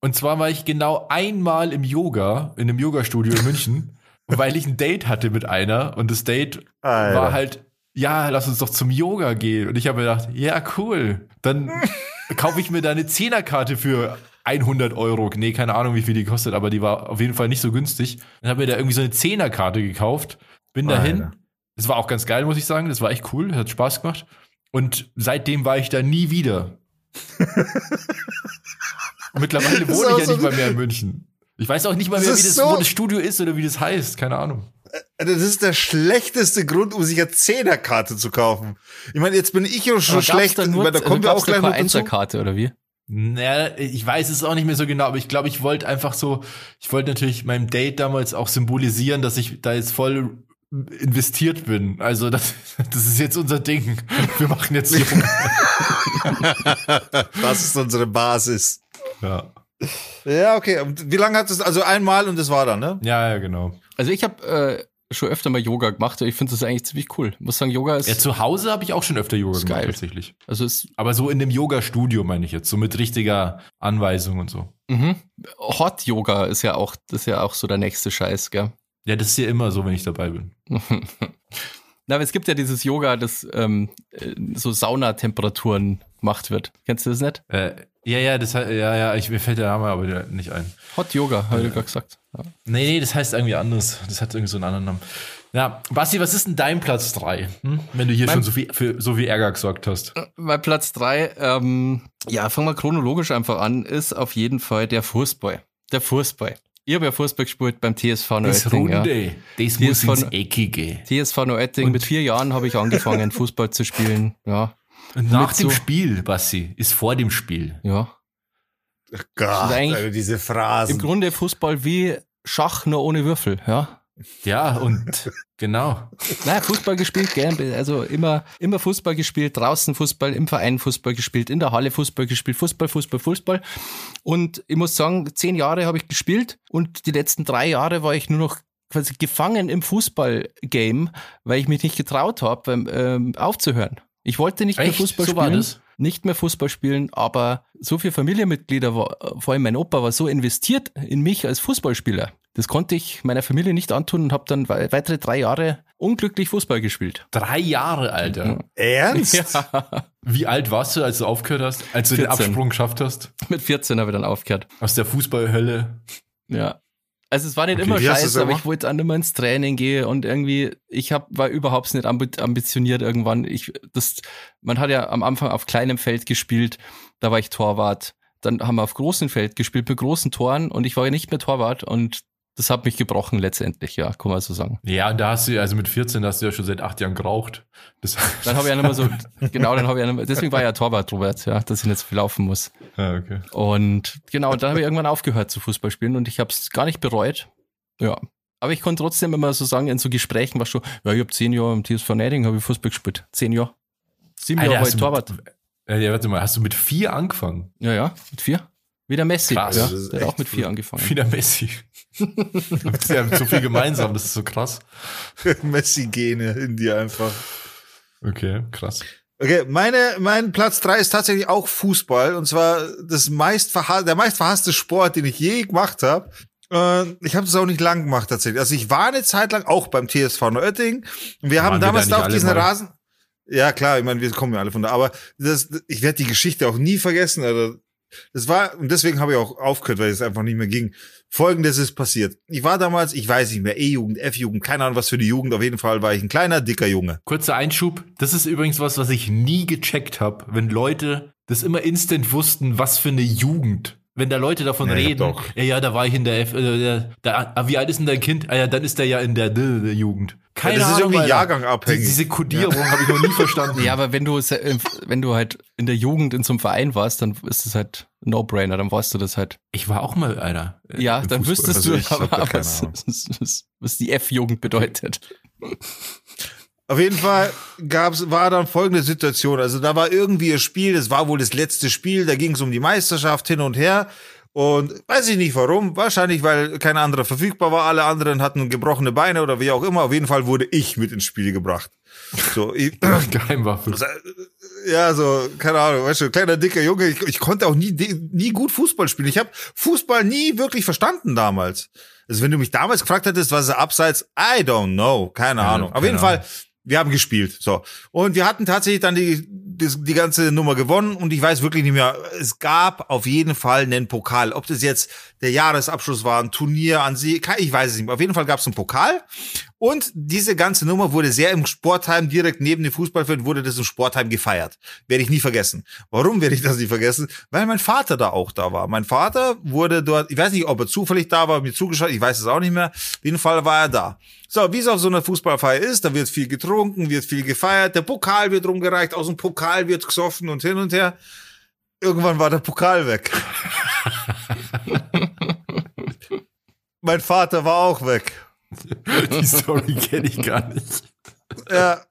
Und zwar war ich genau einmal im Yoga, in einem Yoga-Studio in München, weil ich ein Date hatte mit einer und das Date Alter. war halt, ja, lass uns doch zum Yoga gehen. Und ich habe mir gedacht, ja, cool. Dann kaufe ich mir da eine Zehnerkarte für 100 Euro. Nee, keine Ahnung, wie viel die kostet, aber die war auf jeden Fall nicht so günstig. Dann habe mir da irgendwie so eine Zehnerkarte gekauft, bin dahin. Alter. Das war auch ganz geil, muss ich sagen. Das war echt cool, hat Spaß gemacht. Und seitdem war ich da nie wieder. Mittlerweile Das wohne ich ja so nicht mal wie- mehr in München. Ich weiß auch nicht mal Das mehr, wie ist das, so- wo das Studio ist oder wie das heißt. Keine Ahnung. Das ist der schlechteste Grund, um sich eine Zehnerkarte zu kaufen. Ich meine, jetzt bin ich ja schon Aber schlecht, weil da kommen wir auch gleich dazu. Einserkarte oder wie? Naja, ich weiß es auch nicht mehr so genau, aber ich glaube, ich wollte einfach so, ich wollte natürlich meinem Date damals auch symbolisieren, dass ich da jetzt voll investiert bin. Also das, das ist jetzt unser Ding. Wir machen jetzt Yoga. Das ist unsere Basis. ja. Ja, okay. Wie lange hat es? Also einmal und das war dann, ne? ja, ja, genau. Also ich habe äh, schon öfter mal Yoga gemacht ich finde das eigentlich ziemlich cool. Ich muss sagen, Yoga ist, Ja, zu Hause habe ich auch schon öfter Yoga gemacht, geil. tatsächlich. also ist Aber so in dem Yoga-Studio meine ich jetzt, so mit richtiger Anweisung und so. mhm. Hot Yoga ist ja auch, das ist ja auch so der nächste Scheiß, gell? Ja, das ist ja immer so, wenn ich dabei bin. Na, aber es gibt ja dieses Yoga, das ähm, äh, so Saunatemperaturen gemacht wird. Kennst du das nicht? Äh, ja, ja, das ja, ja, ich, mir fällt der Name aber nicht ein. Hot Yoga, habe ich gerade gesagt. Ja. Nee, nee, das heißt irgendwie anders. Das hat irgendwie so einen anderen Namen. Ja, Basti, was ist denn dein Platz 3? Hm? Wenn du hier Mein- schon so viel, für so viel Ärger gesorgt hast. Bei Platz drei, ähm, ja, fangen wir chronologisch einfach an, ist auf jeden Fall der Fußball. Der Fußball. Ich habe ja Fußball gespielt beim TSV Das Neuötting. Ja. Runde, das Die muss ins Eckige. TSV Neuötting. Und- Mit vier Jahren habe ich angefangen, Fußball zu spielen. Ja, Und nach dem so- Spiel, Basti, ist vor dem Spiel. ja. Gott, eigentlich- Alter, diese Im Phrasen. Grunde Fußball wie Schach, nur ohne Würfel. Ja. Ja, und genau. Naja, Fußball gespielt, gell? Also immer, immer Fußball gespielt, draußen Fußball, im Verein Fußball gespielt, in der Halle Fußball gespielt, Fußball, Fußball, Fußball. Und ich muss sagen, zehn Jahre habe ich gespielt und die letzten drei Jahre war ich nur noch quasi gefangen im Fußball-Game, weil ich mich nicht getraut habe, ähm, aufzuhören. Ich wollte nicht mehr Echt? Fußball So war spielen. das? Nicht mehr Fußball spielen, aber so viele Familienmitglieder, war, vor allem mein Opa war so investiert in mich als Fußballspieler. Das konnte ich meiner Familie nicht antun und habe dann weitere drei Jahre unglücklich Fußball gespielt. Drei Jahre, Alter. Ernst? Ja. Wie alt warst du, als du aufgehört hast? Als du den 14. Absprung geschafft hast? Mit 14 habe ich dann aufgehört. Aus der Fußballhölle? Ja. Also es war nicht Okay, immer scheiße, aber ich wollte auch nicht mehr ins Training gehen und irgendwie, ich hab, war überhaupt nicht ambi ambitioniert irgendwann. Ich, das, man hat ja am Anfang auf kleinem Feld gespielt, da war ich Torwart. Dann haben wir auf großem Feld gespielt mit großen Toren und ich war ja nicht mehr Torwart und das hat mich gebrochen letztendlich, ja, kann man so sagen. Ja, da hast du, also mit 14 hast du ja schon seit acht Jahren geraucht. Das, Dann habe ich ja nicht mehr so, genau, dann habe ich ja nicht mehr, deswegen war ja Torwart, Robert, ja, dass ich nicht so viel laufen muss. ah, okay. Und genau, dann habe ich irgendwann aufgehört zu Fußball spielen und ich habe es gar nicht bereut. Ja. Aber ich konnte trotzdem immer so sagen, in so Gesprächen war schon, ja, ich habe zehn Jahre im TSV Neiding habe ich Fußball gespielt. Zehn Jahre. Sieben Alter, Jahre war ich Torwart. Mit, ja, warte mal, hast du mit vier angefangen? Ja, ja, mit vier. Wie der Messi. Krass, ja, der hat auch mit vier angefangen. Wieder Messi. Sie haben so viel gemeinsam, das ist so krass. Messi-Gene in dir einfach. Okay, krass. Okay, meine, mein Platz drei ist tatsächlich auch Fußball. Und zwar das meist der meist verhasste Sport, den ich je gemacht habe. Äh, ich habe das auch nicht lang gemacht tatsächlich. Also ich war eine Zeit lang auch beim TSV Neuötting. Und wir haben Waren wir damals da auf diesen mal? Rasen. Ja, klar, ich meine, wir kommen ja alle von da. Aber das, ich werde die Geschichte auch nie vergessen. Also, das war, und deswegen habe ich auch aufgehört, weil es einfach nicht mehr ging. Folgendes ist passiert. Ich war damals, ich weiß nicht mehr, E-Jugend, F-Jugend, keine Ahnung was für die Jugend. Auf jeden Fall war ich ein kleiner, dicker Junge. Kurzer Einschub. Das ist übrigens was, was ich nie gecheckt habe, wenn Leute das immer instant wussten, was für eine Jugend. Wenn da Leute davon Ja, reden, doch. ja, ja, da war ich in der F, äh, der, da, ah, wie alt ist denn dein Kind? Ah ja, dann ist der ja in der, D- D- Jugend. Keine das ist Ahnung, irgendwie Alter. jahrgangabhängig. Die, diese Kodierung habe ich noch nie verstanden. Ja, aber wenn du, äh, wenn du halt in der Jugend in so einem Verein warst, dann ist es halt ein No-Brainer, dann weißt du das halt. Ich war auch mal einer. äh, Ja, dann Fußball. wüsstest Also du aber, was, was, was die F-Jugend bedeutet. Auf jeden Fall gab's, war dann folgende Situation. Also da war irgendwie ein Spiel, das war wohl das letzte Spiel, da ging es um die Meisterschaft hin und her. Und weiß ich nicht warum, wahrscheinlich weil kein anderer verfügbar war, alle anderen hatten gebrochene Beine oder wie auch immer. Auf jeden Fall wurde ich mit ins Spiel gebracht. So, ich, Geheimwaffe. ja, so, keine Ahnung, weißt du, kleiner, dicker Junge, ich, ich konnte auch nie, nie gut Fußball spielen. Ich habe Fußball nie wirklich verstanden damals. Also wenn du mich damals gefragt hättest, was ist abseits, I don't know, keine Keine- Ahnung. Auf keine jeden Ahnung. Fall, wir haben gespielt, so. Und wir hatten tatsächlich dann die, die, die ganze Nummer gewonnen und ich weiß wirklich nicht mehr, es gab auf jeden Fall einen Pokal. Ob das jetzt der Jahresabschluss war, ein Turnier an sie, ich weiß es nicht mehr. Auf jeden Fall gab es einen Pokal und diese ganze Nummer wurde sehr im Sportheim, direkt neben dem Fußballfeld, wurde das im Sportheim gefeiert. Werde ich nie vergessen. Warum werde ich das nie vergessen? Weil mein Vater da auch da war. Mein Vater wurde dort, ich weiß nicht, ob er zufällig da war, mir zugeschaut, ich weiß es auch nicht mehr. Auf jeden Fall war er da. So, wie es auf so einer Fußballfeier ist, da wird viel getrunken, wird viel gefeiert, der Pokal wird rumgereicht, aus dem Pokal wird gesoffen und hin und her. Irgendwann war der Pokal weg. mein Vater war auch weg. Die Story kenne ich gar nicht. Ja.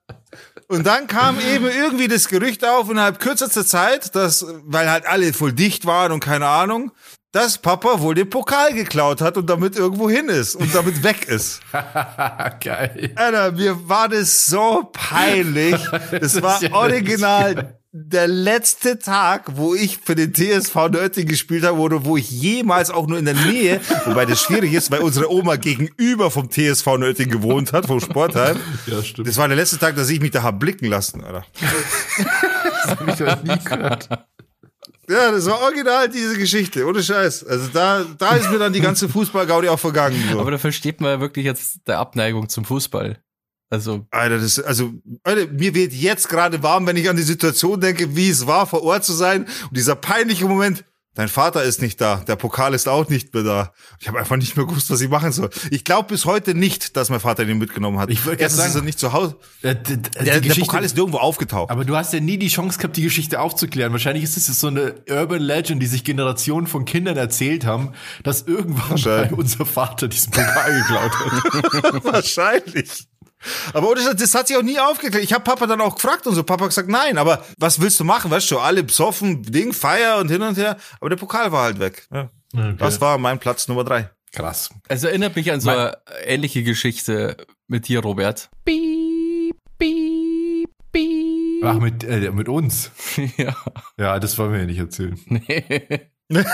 Und dann kam eben irgendwie das Gerücht auf innerhalb kürzester Zeit, dass, weil halt alle voll dicht waren und keine Ahnung, dass Papa wohl den Pokal geklaut hat und damit irgendwo hin ist und damit weg ist. Geil. Alter, mir war das so peinlich. Das war ja original der letzte Tag, wo ich für den TSV Nörding gespielt habe oder wo ich jemals auch nur in der Nähe, wobei das schwierig ist, weil unsere Oma gegenüber vom TSV Nörding gewohnt hat, vom Sportheim. Ja, stimmt. Das war der letzte Tag, dass ich mich da hab blicken lassen, Alter. Das habe ich noch nie gehört. Ja, das war original diese Geschichte, ohne Scheiß. Also da, da ist mir dann die ganze Fußballgaudi auch vergangen. So. Aber da versteht man ja wirklich jetzt der Abneigung zum Fußball. Also, Alter, das, also, Alter, mir wird jetzt gerade warm, wenn ich an die Situation denke, wie es war, vor Ort zu sein. Und dieser peinliche Moment, dein Vater ist nicht da, der Pokal ist auch nicht mehr da. Ich habe einfach nicht mehr gewusst, was ich machen soll. Ich glaube bis heute nicht, dass mein Vater den mitgenommen hat. Ich gerade Erstens ist sagen- er nicht zu Hause. Der, die der Pokal ist nirgendwo aufgetaucht. aber du hast ja nie die Chance gehabt, die Geschichte aufzuklären. Wahrscheinlich ist es jetzt so eine Urban Legend, die sich Generationen von Kindern erzählt haben, dass irgendwann unser Vater diesen Pokal geklaut hat. Wahrscheinlich. Aber das hat sich auch nie aufgeklärt. Ich habe Papa dann auch gefragt und so. Papa hat gesagt, nein, aber was willst du machen? Weißt du, alle besoffen, Ding, Feier und hin und her. Aber der Pokal war halt weg. Ja. Okay. Das war mein Platz Nummer drei. Krass. es erinnert mich an so eine ähnliche Geschichte mit dir, Robert. Piep, piep, piep. Ach, mit, äh, mit uns. Ja. Ja, das wollen wir ja nicht erzählen. Nee.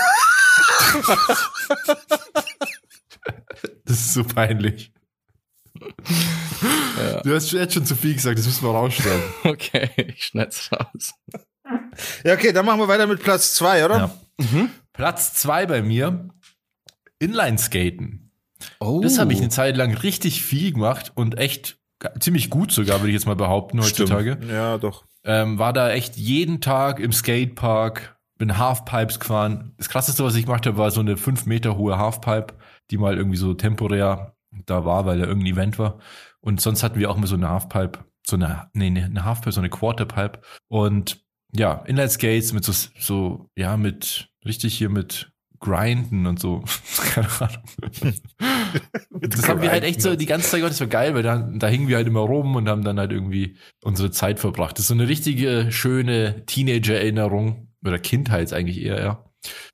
ist so peinlich. Ja. Du hast jetzt schon zu viel gesagt, das müssen wir rausstellen. Okay, ich schneid's raus. Ja, okay, dann machen wir weiter mit Platz zwei, oder? Ja. Platz zwei bei mir, Inline-Skaten. Oh. Das habe ich eine Zeit lang richtig viel gemacht und echt ziemlich gut sogar, würde ich jetzt mal behaupten, heutzutage. Stimmt. Ja, doch. Ähm, war da echt jeden Tag im Skatepark, bin Halfpipes gefahren. Das krasseste, was ich gemacht habe, war so eine fünf Meter hohe Halfpipe, die mal irgendwie so temporär da war, weil da irgendein Event war. Und sonst hatten wir auch immer so eine Halfpipe, so eine, nee, eine Halfpipe, so eine Quarterpipe. Und ja, Inline Skates mit so, so, ja, mit, richtig hier mit Grinden und so. Keine Ahnung. das haben wir halt echt so die ganze Zeit das war geil, weil da, da hingen wir halt immer rum und haben dann halt irgendwie unsere Zeit verbracht. Das ist so eine richtige, schöne Teenager-Erinnerung oder Kindheit eigentlich eher, ja.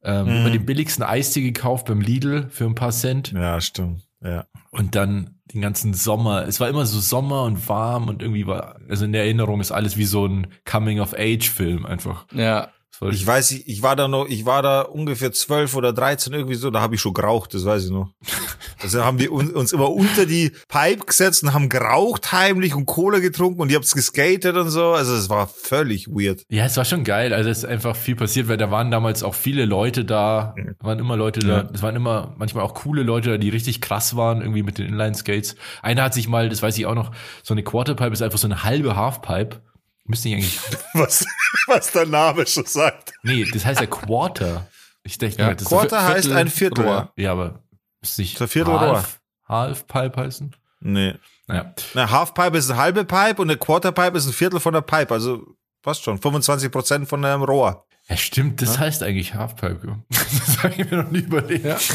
Ähm, Mhm. Den billigsten Eistee gekauft beim Lidl für ein paar Cent Ja, stimmt. Ja. und dann den ganzen Sommer. Es war immer so Sommer und warm und irgendwie war, also in der Erinnerung ist alles wie so ein Coming-of-Age-Film einfach. Ja, Ich weiß, ich, ich war da noch, ich war da ungefähr zwölf oder dreizehn irgendwie so, da habe ich schon geraucht, das weiß ich noch. Also haben wir uns, uns immer unter die Pipe gesetzt und haben geraucht heimlich und Cola getrunken und ihr habt geskatet und so. Also es war völlig weird. Ja, es war schon geil. Also es ist einfach viel passiert, weil da waren damals auch viele Leute da. Da waren immer Leute Ja. da. Es waren immer manchmal auch coole Leute da, die richtig krass waren, irgendwie mit den Inline-Skates. Einer hat sich mal, das weiß ich auch noch, so eine Quarterpipe ist einfach so eine halbe Halfpipe. Müsste ich eigentlich. Was, was der Name schon sagt. Nee, das heißt ja Quarter. Ich denke, Ja, das ist Quarter Viertel heißt ein Viertel. Rohr. ja, aber müsste nicht So Viertel Rohr. Half, Halfpipe heißen? Nee. Naja. Eine Halfpipe ist eine halbe Pipe und eine Quarterpipe ist ein Viertel von der Pipe. Also passt schon. 25 Prozent von einem Rohr. Ja, stimmt, das heißt eigentlich Halfpipe. ja. Das habe ich mir noch nie überlegt.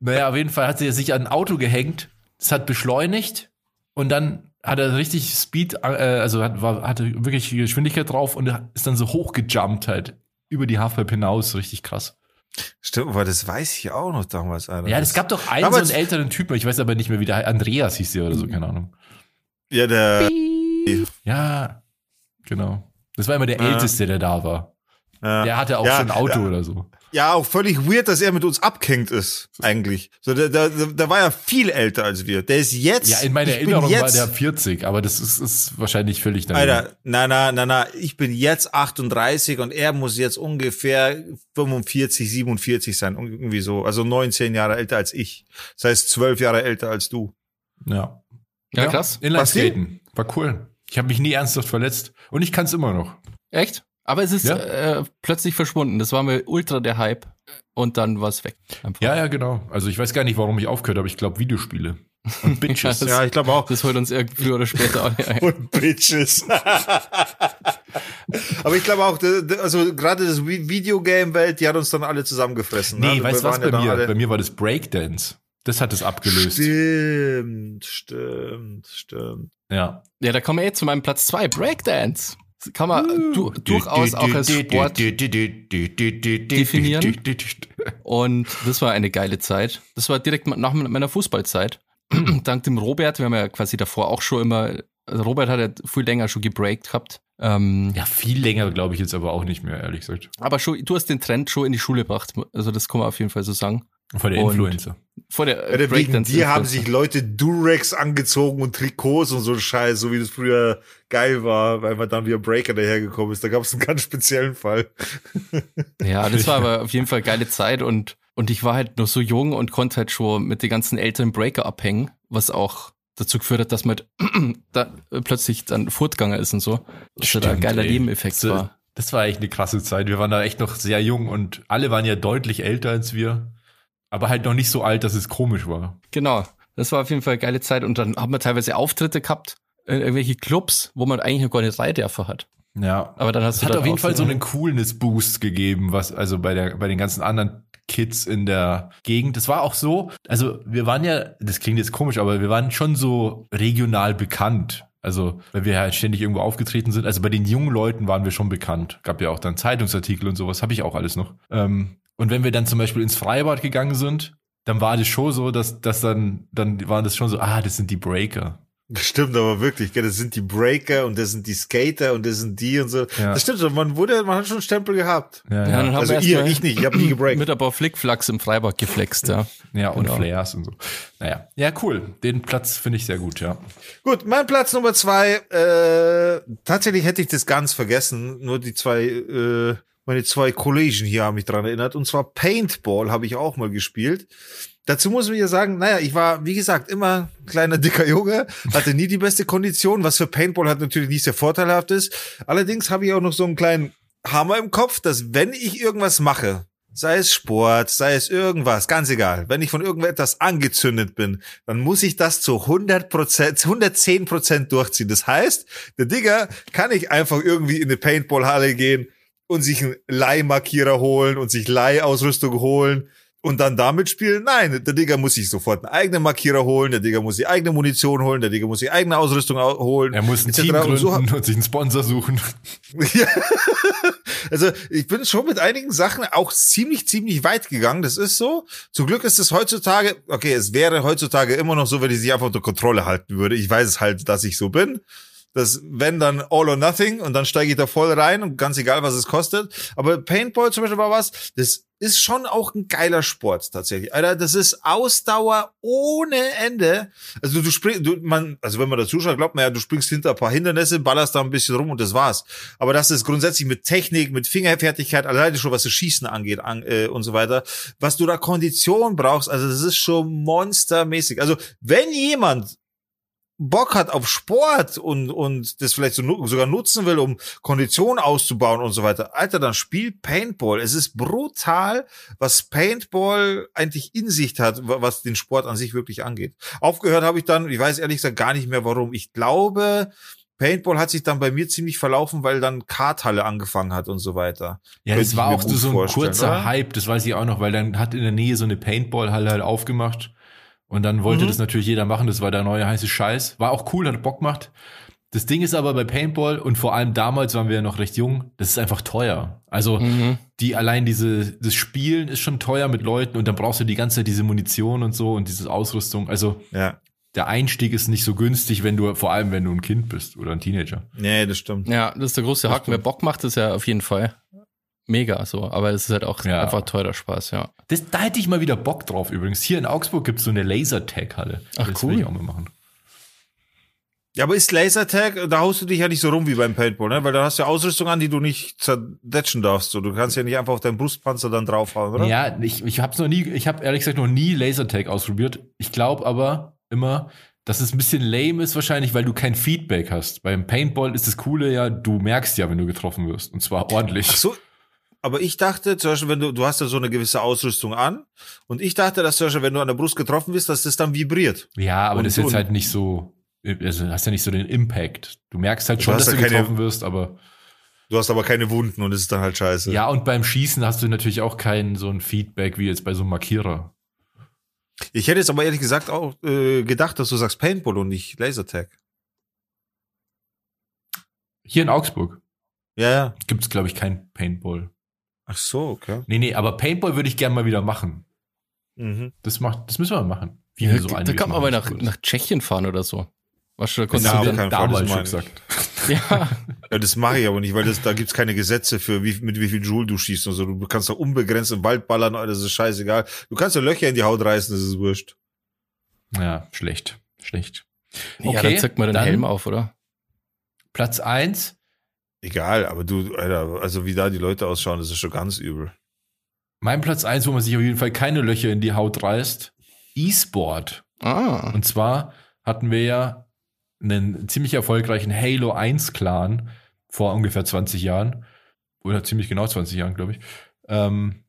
naja, auf jeden Fall hat sie sich an ein Auto gehängt, es hat beschleunigt und dann hat er richtig Speed, äh, also hat, war, hatte wirklich Geschwindigkeit drauf und ist dann so hochgejumpt halt über die Halfpipe hinaus, richtig krass. Stimmt, aber das weiß ich auch noch damals. Alter. Ja, es gab doch einen Damals- so einen älteren Typen, ich weiß aber nicht mehr, wie der. Andreas hieß der oder so, keine Ahnung. Ja, der. Ja, genau. Das war immer der Ah. Älteste, der da war. Ja. Der hatte auch Ja, schon ein Auto ja. oder so. Ja, auch völlig weird, dass er mit uns abgehängt ist, eigentlich. So, der, der, der war ja viel älter als wir. Der ist jetzt. Ja, in meiner Erinnerung war jetzt, der 40, aber das ist, ist wahrscheinlich völlig daneben. Alter, na, na, na, na, ich bin jetzt 38 und er muss jetzt ungefähr 45, 47 sein, irgendwie so. Also 19 Jahre älter als ich. Das heißt 12 Jahre älter als du. Ja. Ja, krass. Inline-Skaten. War cool. Ich habe mich nie ernsthaft verletzt. Und ich kann es immer noch. echt? Aber es ist Ja. äh, plötzlich verschwunden. Das war mir ultra der Hype. Und dann war es weg. Einfach. Ja, ja, genau. Also ich weiß gar nicht, warum ich aufgehört habe. Ich glaube Videospiele. Und Bitches. Das- Ja, ich glaube auch. Das holt uns irgendwie früher oder später auch ein. Und Bitches. Aber ich glaube auch, also gerade das Vi- Videogame-Welt, die hat uns dann alle zusammengefressen. nee, ne? weißt du was ja bei mir? alle- Bei mir war das Breakdance. Das hat es abgelöst. Stimmt, stimmt, stimmt. Ja. Ja, da kommen wir jetzt zu meinem Platz zwei Breakdance. Kann man du, durchaus auch als Sport definieren. Und das war eine geile Zeit. Das war direkt nach meiner Fußballzeit. Dank dem Robert, wir haben ja quasi davor auch schon immer, also Robert hat ja viel länger schon gebreakt gehabt. Ähm, Ja, viel länger glaube ich jetzt aber auch nicht mehr, ehrlich gesagt. aber schon, du hast den Trend schon in die Schule gebracht. Also das kann man auf jeden Fall so sagen. Vor der Und- Influencer. Vor der äh, wegen Breakdance. dir haben sich Leute Durex angezogen und Trikots und so ein Scheiß, so wie das früher geil war, weil man dann wieder Breaker dahergekommen ist. Da gab es einen ganz speziellen Fall. Ja, das war aber auf jeden Fall geile Zeit und, und ich war halt noch so jung und konnte halt schon mit den ganzen älteren Breaker abhängen, was auch dazu geführt hat, dass man halt da plötzlich dann fortgegangen ist und so. Das halt ein Stimmt, geiler ey. Nebeneffekt Das, war. Das war echt eine krasse Zeit. Wir waren da echt noch sehr jung und alle waren ja deutlich älter als wir. Aber halt noch nicht so alt, dass es komisch war. Genau. Das war auf jeden Fall eine geile Zeit und dann haben wir teilweise Auftritte gehabt in irgendwelche Clubs, wo man eigentlich noch gar nicht rein dürfen hat. Ja. Aber dann hast Es du hat auf jeden Fall so einen Coolness-Boost gegeben, was also bei der bei den ganzen anderen Kids in der Gegend. Das war auch so, also wir waren ja, das klingt jetzt komisch, aber wir waren schon so regional bekannt. Also, weil wir halt ständig irgendwo aufgetreten sind. Also bei den jungen Leuten waren wir schon bekannt. Gab ja auch dann Zeitungsartikel und sowas, habe ich auch alles noch. Ähm, und wenn wir dann zum Beispiel ins Freibad gegangen sind, dann war das schon so, dass, dass dann, dann waren das schon so, ah, das sind die Breaker. Stimmt aber wirklich, gell? das sind die Breaker und das sind die Skater und das sind die und so. Ja. Das stimmt, man wurde, man hat schon einen Stempel gehabt. Ja, Ja, ja. dann haben Also wir ihr, ich nicht, ich habe nie gebreakt. Mit ein paar Flickflacks im Freibad geflext, ja. ja und Genau. Flares und so. Naja, ja, cool. Den Platz finde ich sehr gut, ja. Gut, mein Platz Nummer zwei. Äh, tatsächlich hätte ich das ganz vergessen. Nur die zwei, äh, meine zwei Kollegen hier haben mich dran erinnert. Und zwar Paintball habe ich auch mal gespielt. Dazu muss man ja sagen, naja, ich war, wie gesagt, immer ein kleiner, dicker Junge, hatte nie die beste Kondition, was für Paintball halt natürlich nicht sehr vorteilhaft ist. Allerdings habe ich auch noch so einen kleinen Hammer im Kopf, dass wenn ich irgendwas mache, sei es Sport, sei es irgendwas, ganz egal, wenn ich von irgendetwas angezündet bin, dann muss ich das zu 100 Prozent, 110 Prozent durchziehen. Das heißt, der Digger kann nicht einfach irgendwie in eine Paintball-Halle gehen und sich einen Leihmarkierer holen und sich Leihausrüstung holen und dann damit spielen. Nein, der Digger muss sich sofort einen eigenen Markierer holen, der Digger muss die eigene Munition holen, der Digger muss die eigene Ausrüstung au- holen. Er muss ein. Team Und so gründen und sich einen Sponsor suchen. ja. Also ich bin schon mit einigen Sachen auch ziemlich, ziemlich weit gegangen. Das ist so. Zum Glück ist es heutzutage, okay, es wäre heutzutage immer noch so, wenn ich sie einfach unter Kontrolle halten würde. Ich weiß es halt, dass ich so bin. Das, wenn dann all or nothing und dann steige ich da voll rein und ganz egal, was es kostet. Aber Paintball zum Beispiel war was, das ist schon auch ein geiler Sport tatsächlich. Alter, das ist Ausdauer ohne Ende. Also du springst, du, man, also wenn man da zuschaut, glaubt man ja, du springst hinter ein paar Hindernisse, ballerst da ein bisschen rum und das war's. Aber das ist grundsätzlich mit Technik, mit Fingerfertigkeit, alleine schon was das Schießen angeht an, äh, und so weiter, was du da Kondition brauchst, also das ist schon monstermäßig. Also wenn jemand Bock hat auf Sport und, und das vielleicht so, sogar nutzen will, um Kondition auszubauen und so weiter, Alter, dann spiel Paintball. Es ist brutal, was Paintball eigentlich in sich hat, wa- was den Sport an sich wirklich angeht. Aufgehört habe ich dann, ich weiß ehrlich gesagt gar nicht mehr warum. Ich glaube, Paintball hat sich dann bei mir ziemlich verlaufen, weil dann Karthalle angefangen hat und so weiter. Ja, Könnte das war auch so ein kurzer oder? Hype, das weiß ich auch noch, weil dann hat in der Nähe so eine Paintball-Halle halt aufgemacht. Und dann wollte Mhm. das natürlich jeder machen, das war der neue heiße Scheiß. War auch cool, hat Bock gemacht. Das Ding ist aber bei Paintball und vor allem damals waren wir ja noch recht jung, das ist einfach teuer. Also Mhm. die allein diese das Spielen ist schon teuer mit Leuten und dann brauchst du die ganze Zeit diese Munition und so und diese Ausrüstung. Also Ja. der Einstieg ist nicht so günstig, wenn du vor allem wenn du ein Kind bist oder ein Teenager. Nee, das stimmt. Ja, das ist der große Haken. Wer Bock macht, ist ja auf jeden Fall mega so. Aber es ist halt auch Ja. einfach teurer Spaß, ja. Das, da hätte ich mal wieder Bock drauf übrigens. Hier in Augsburg gibt es so eine Lasertag-Halle. Ach, das cool. will ich auch mal machen. Ja, aber ist Lasertag, da haust du dich ja nicht so rum wie beim Paintball, ne? Weil da hast du ja Ausrüstung an, die du nicht zerdetschen darfst. So, du kannst ja nicht einfach auf deinen Brustpanzer dann draufhauen, oder? Ja, ich, ich habe noch nie, ich habe ehrlich gesagt noch nie Lasertag ausprobiert. Ich glaube aber immer, dass es ein bisschen lame ist wahrscheinlich, weil du kein Feedback hast. Beim Paintball ist das Coole ja, du merkst ja, wenn du getroffen wirst. Und zwar ordentlich. Ach so. Aber ich dachte, zum Beispiel, wenn du, du hast ja so eine gewisse Ausrüstung an, und ich dachte, dass zum Beispiel, wenn du an der Brust getroffen bist, dass das dann vibriert. Ja, aber Und das ist jetzt halt nicht so, also hast ja nicht so den Impact. Du merkst halt Du schon, hast dass ja du keine- getroffen wirst, aber Du hast aber keine Wunden und es ist dann halt scheiße. ja, und beim Schießen hast du natürlich auch kein so ein Feedback wie jetzt bei so einem Markierer. Ich hätte jetzt aber ehrlich gesagt auch äh, gedacht, dass du sagst Paintball und nicht Lasertag. Hier in Augsburg Ja, ja. gibt's glaube ich, kein Paintball. Ach so, okay. Nee, nee, aber Paintball würde ich gerne mal wieder machen. Mhm. Das macht, das müssen wir mal machen. Wie ja so da kann man aber machen. nach, nach Tschechien fahren oder so. Was du, da konntest Na, du dann, keinen Fall, das damals schon gesagt. ja, Ja, das mache ich aber nicht, weil das, da gibt's keine Gesetze für, wie, mit wie viel Joule du schießt und so. Du kannst da unbegrenzt im Wald ballern, das ist scheißegal. Du kannst ja Löcher in die Haut reißen, das ist wurscht. Ja, schlecht, schlecht. ja, dann zeigt man den dann Helm auf, oder? Platz eins. Egal, aber du, Alter, also wie da die Leute ausschauen, das ist schon ganz übel. Mein Platz eins, wo man sich auf jeden Fall keine Löcher in die Haut reißt. E-Sport. Ah, Und zwar hatten wir ja einen ziemlich erfolgreichen Halo 1 Clan vor ungefähr 20 Jahren. Oder ziemlich genau 20 Jahren, glaube ich. Ähm,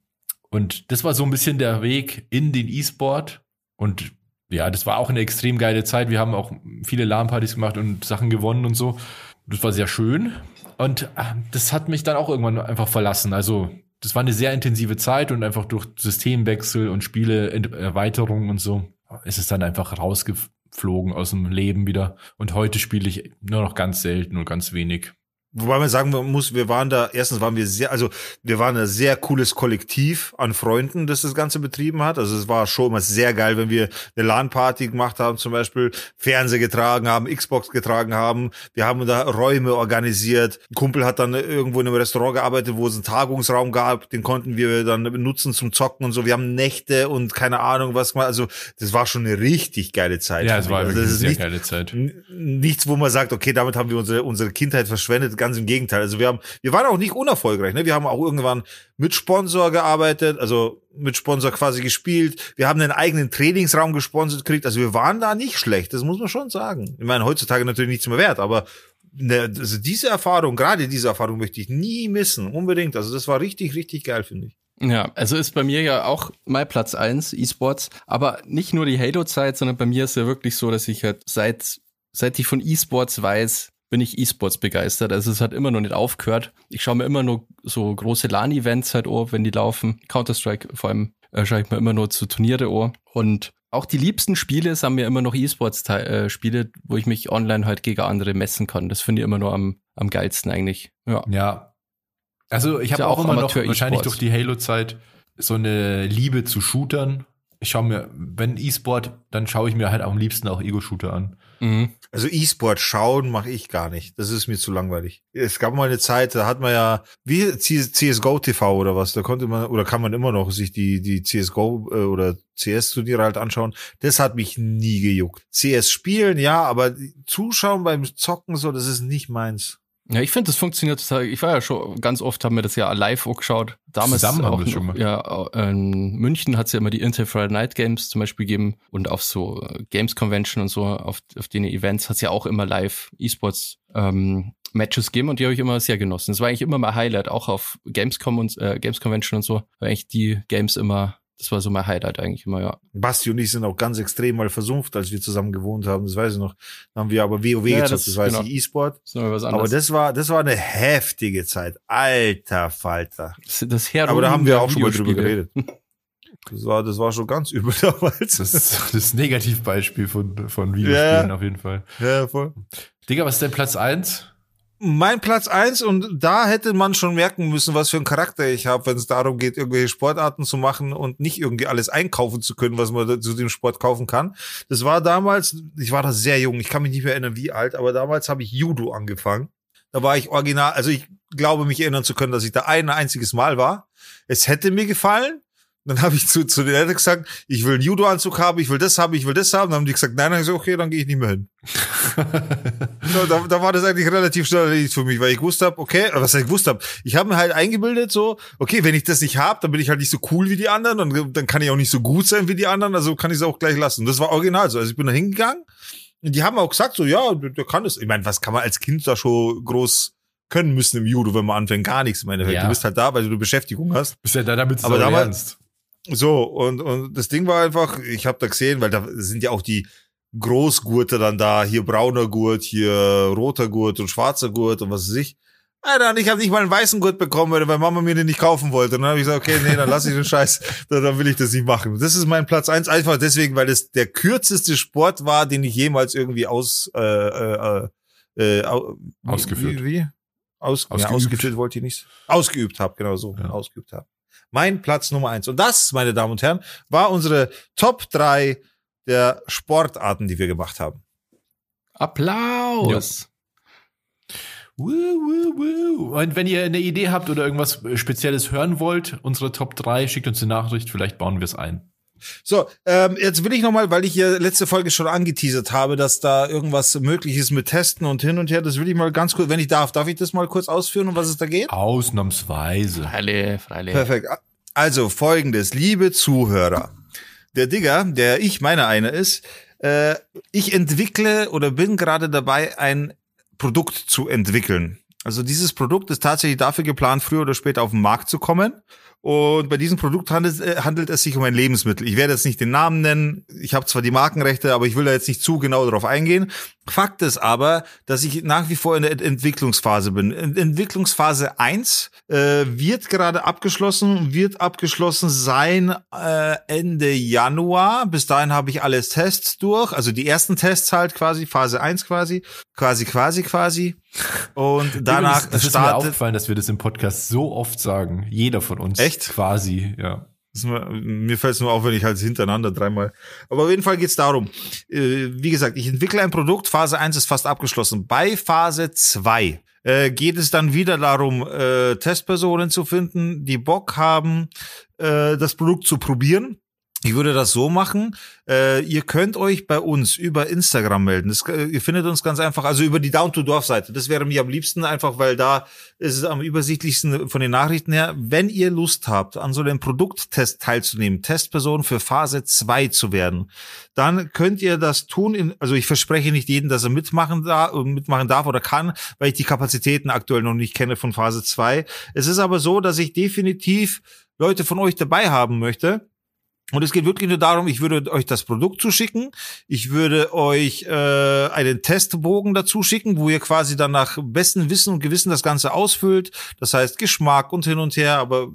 und das war so ein bisschen der Weg in den E-Sport. Und ja, das war auch eine extrem geile Zeit. Wir haben auch viele LAN-Partys gemacht und Sachen gewonnen und so. Das war sehr schön. Und äh, das hat mich dann auch irgendwann einfach verlassen. Also, das war eine sehr intensive Zeit und einfach durch Systemwechsel und Spieleerweiterungen und so ist es dann einfach rausgeflogen aus dem Leben wieder. Und heute spiele ich nur noch ganz selten und ganz wenig. Wobei man sagen muss, wir waren da, erstens waren wir sehr, also wir waren ein sehr cooles Kollektiv an Freunden, das das Ganze betrieben hat. Also es war schon immer sehr geil, wenn wir eine LAN-Party gemacht haben, zum Beispiel Fernseher getragen haben, Xbox getragen haben. Wir haben da Räume organisiert. Ein Kumpel hat dann irgendwo in einem Restaurant gearbeitet, wo es einen Tagungsraum gab, den konnten wir dann nutzen zum Zocken und so. Wir haben Nächte und keine Ahnung was gemacht. Also das war schon eine richtig geile Zeit. Ja, es war also, eine sehr nicht, geile Zeit. nichts, wo man sagt, okay, damit haben wir unsere, unsere Kindheit verschwendet. Ganz im Gegenteil. Also wir haben, wir waren auch nicht unerfolgreich. Ne? Wir haben auch irgendwann mit Sponsor gearbeitet, also mit Sponsor quasi gespielt. Wir haben einen eigenen Trainingsraum gesponsert gekriegt. Also wir waren da nicht schlecht. Das muss man schon sagen. Ich meine, heutzutage natürlich nichts mehr wert, aber ne, also diese Erfahrung, gerade diese Erfahrung möchte ich nie missen. Unbedingt. Also das war richtig, richtig geil, finde ich. Ja, also ist bei mir ja auch mein Platz eins E-Sports, aber nicht nur die Halo-Zeit, sondern bei mir ist ja wirklich so, dass ich halt seit, seit ich von E-Sports weiß, bin ich E-Sports begeistert. Also es hat immer noch nicht aufgehört. Ich schaue mir immer nur so große LAN-Events halt an, wenn die laufen. Counter-Strike vor allem äh, schaue ich mir immer nur zu Turniere an. Und auch die liebsten Spiele sind mir immer noch E-Sports-Spiele, wo ich mich online halt gegen andere messen kann. Das finde ich immer nur am, am geilsten eigentlich. Ja. Ja. Also ich habe ja auch, auch immer noch wahrscheinlich durch die Halo-Zeit so eine Liebe zu Shootern. Ich schaue mir, wenn E-Sport, dann schaue ich mir halt am liebsten auch Ego-Shooter an. Mhm. Also E-Sport schauen mache ich gar nicht. Das ist mir zu langweilig. Es gab mal eine Zeit, da hat man ja, wie CSGO TV oder was, da konnte man, oder kann man immer noch sich die, die CSGO äh, oder CS-Turniere halt anschauen. Das hat mich nie gejuckt. CS spielen, ja, aber zuschauen beim Zocken so, das ist nicht meins. Ja, ich finde, das funktioniert total. Ich war ja schon ganz oft, haben wir das ja live auch geschaut. Damals Zusammen haben auch wir das schon gemacht. Ja, in München hat es ja immer die Intel Friday Night Games zum Beispiel gegeben und auf so äh, Games Convention und so, auf, auf den Events hat es ja auch immer live E-Sports ähm, Matches gegeben und die habe ich immer sehr genossen. Das war eigentlich immer mein Highlight, auch auf Gamescom und äh, Games Convention und so, war eigentlich die Games immer, das war so mein Highlight eigentlich immer, ja. Basti und ich sind auch ganz extrem mal versumpft, als wir zusammen gewohnt haben. Das weiß ich noch. Da haben wir aber WoW Ja, gezockt, das- das, weiß genau. ich, E-Sport. Aber das war, das war eine heftige Zeit. Alter Falter. das, das Heroin Aber da haben wir auch schon mal drüber geredet. Das war, das war schon ganz übel damals. Das ist das Negativbeispiel von, von Videospielen Ja. auf jeden Fall. ja, voll. Digga, was ist denn Platz eins? Mein Platz eins und da hätte man schon merken müssen, was für einen Charakter ich habe, wenn es darum geht, irgendwelche Sportarten zu machen und nicht irgendwie alles einkaufen zu können, was man zu dem Sport kaufen kann. Das war damals, ich war da sehr jung, ich kann mich nicht mehr erinnern, wie alt, aber damals habe ich Judo angefangen. Da war ich original, also ich glaube mich erinnern zu können, dass ich da ein einziges Mal war. Es hätte mir gefallen. Dann habe ich zu, zu den Eltern gesagt, ich will einen Judo-Anzug haben, ich will das haben, ich will das haben. Dann haben die gesagt, nein, dann ich so, okay, dann gehe ich nicht mehr hin. So, da, da war das eigentlich relativ schnell erledigt für mich, weil ich gewusst habe, okay, was ich gewusst habe, ich habe mir halt eingebildet so, okay, wenn ich das nicht hab, dann bin ich halt nicht so cool wie die anderen und dann kann ich auch nicht so gut sein wie die anderen, also kann ich es auch gleich lassen. Das war original so. Also ich bin da hingegangen und die haben auch gesagt so, ja, der, der kann es. Ich meine, was kann man als Kind da schon groß können müssen im Judo, wenn man anfängt? Gar nichts im Endeffekt. Ja. Du bist halt da, weil du Beschäftigung hast. Bist ja da damit Aber aber damals- ernst. So, und, und das Ding war einfach, ich habe da gesehen, weil da sind ja auch die Großgurte dann da, hier brauner Gurt, hier roter Gurt und schwarzer Gurt und was weiß ich. Alter, und ich habe nicht mal einen weißen Gurt bekommen, weil Mama mir den nicht kaufen wollte. Und dann habe ich gesagt, okay, nee, dann lass ich den Scheiß, dann, dann will ich das nicht machen. Das ist mein Platz eins, einfach deswegen, weil es der kürzeste Sport war, den ich jemals irgendwie aus äh, äh, äh, au- Ausgeführt. Wie? wie? Aus, Ausgeübt. Ja, ausgeführt wollte ich nicht. Ausgeübt habe, genau so. Ja. Ausgeübt habe. Mein Platz Nummer eins. Und das, meine Damen und Herren, war unsere Top drei der Sportarten, die wir gemacht haben. Applaus! Woo, woo, woo. Und wenn ihr eine Idee habt oder irgendwas Spezielles hören wollt, unsere Top 3, schickt uns eine Nachricht, vielleicht bauen wir es ein. So, ähm, jetzt will ich nochmal, weil ich hier letzte Folge schon angeteasert habe, dass da irgendwas möglich ist mit Testen und hin und her, das will ich mal ganz kurz, wenn ich darf, darf ich das mal kurz ausführen, um was es da geht? Ausnahmsweise. Freilich, freilich. Perfekt. Also folgendes, liebe Zuhörer. Der Digger, der ich meiner einer ist, äh, ich entwickle oder bin gerade dabei, ein Produkt zu entwickeln. Also dieses Produkt ist tatsächlich dafür geplant, früher oder später auf den Markt zu kommen. Und bei diesem Produkt handelt, äh, handelt es sich um ein Lebensmittel. Ich werde jetzt nicht den Namen nennen. Ich habe zwar die Markenrechte, aber ich will da jetzt nicht zu genau darauf eingehen. Fakt ist aber, dass ich nach wie vor in der Entwicklungsphase bin. In Entwicklungsphase 1 äh, wird gerade abgeschlossen, wird abgeschlossen sein äh, Ende Januar. Bis dahin habe ich alles Tests durch, also die ersten Tests halt quasi, Phase 1 quasi, quasi, quasi, quasi. Und danach Übrigens, das ist mir aufgefallen, dass wir das im Podcast so oft sagen. Jeder von uns. Echt? Quasi, ja. Mir, mir fällt es nur auf, wenn ich halt hintereinander dreimal. Aber auf jeden Fall geht's darum. Äh, wie gesagt, ich entwickle ein Produkt, Phase 1 ist fast abgeschlossen. Bei Phase 2 äh, geht es dann wieder darum, äh, Testpersonen zu finden, die Bock haben, äh, das Produkt zu probieren. Ich würde das so machen. Äh, ihr könnt euch bei uns über Instagram melden. Das, äh, ihr findet uns ganz einfach, also über die Down to Dorf Seite. Das wäre mir am liebsten einfach, weil da ist es am übersichtlichsten von den Nachrichten her. Wenn ihr Lust habt, an so einem Produkttest teilzunehmen, Testperson für Phase 2 zu werden, dann könnt ihr das tun. In, also ich verspreche nicht jedem, dass er mitmachen, da, mitmachen darf oder kann, weil ich die Kapazitäten aktuell noch nicht kenne von Phase 2. Es ist aber so, dass ich definitiv Leute von euch dabei haben möchte und es geht wirklich nur darum, ich würde euch das Produkt zuschicken, ich würde euch äh, einen Testbogen dazu schicken, wo ihr quasi dann nach bestem Wissen und Gewissen das Ganze ausfüllt. Das heißt Geschmack und hin und her, aber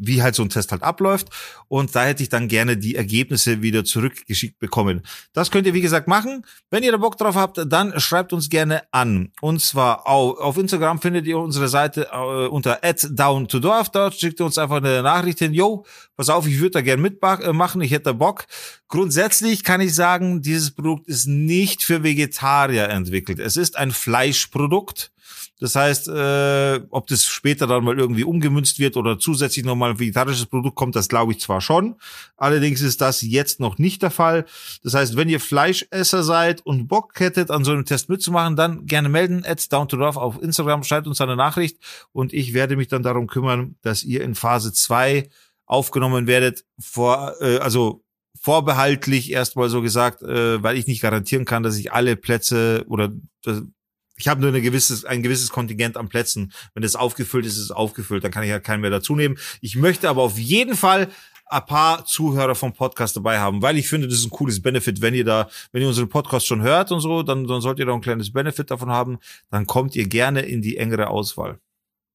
wie halt so ein Test halt abläuft. Und da hätte ich dann gerne die Ergebnisse wieder zurückgeschickt bekommen. Das könnt ihr, wie gesagt, machen. Wenn ihr da Bock drauf habt, dann schreibt uns gerne an. Und zwar auf, Instagram findet ihr unsere Seite äh, unter down to dorf. Dort schickt ihr uns einfach eine Nachricht hin. Yo, pass auf, ich würde da gerne mitmachen. Ich hätte da Bock. Grundsätzlich kann ich sagen, dieses Produkt ist nicht für Vegetarier entwickelt. Es ist ein Fleischprodukt. Das heißt, äh, ob das später dann mal irgendwie umgemünzt wird oder zusätzlich nochmal ein vegetarisches Produkt kommt, das glaube ich zwar schon. Allerdings ist das jetzt noch nicht der Fall. Das heißt, wenn ihr Fleischesser seid und Bock hättet, an so einem Test mitzumachen, dann gerne melden. At down to Dorf auf Instagram, schreibt uns eine Nachricht und ich werde mich dann darum kümmern, dass ihr in Phase zwei aufgenommen werdet. Vor, äh, also vorbehaltlich erstmal so gesagt, äh, weil ich nicht garantieren kann, dass ich alle Plätze oder ich habe nur eine gewisses, ein gewisses Kontingent an Plätzen. Wenn das aufgefüllt ist, ist es aufgefüllt, dann kann ich ja keinen mehr dazu nehmen. Ich möchte aber auf jeden Fall ein paar Zuhörer vom Podcast dabei haben, weil ich finde, das ist ein cooles Benefit, wenn ihr da, wenn ihr unseren Podcast schon hört und so, dann, dann sollt ihr da ein kleines Benefit davon haben, dann kommt ihr gerne in die engere Auswahl.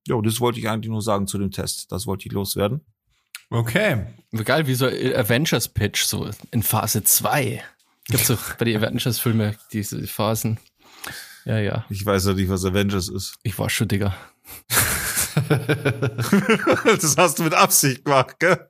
Ja, das wollte ich eigentlich nur sagen zu dem Test. Das wollte ich loswerden. Okay. Geil, wie so Avengers Pitch, so in Phase 2. Gibt's doch bei den Avengers-Filme diese Phasen. Ja, ja. Ich weiß ja nicht, was Avengers ist. Ich war schon, Digga. das hast du mit Absicht gemacht, gell?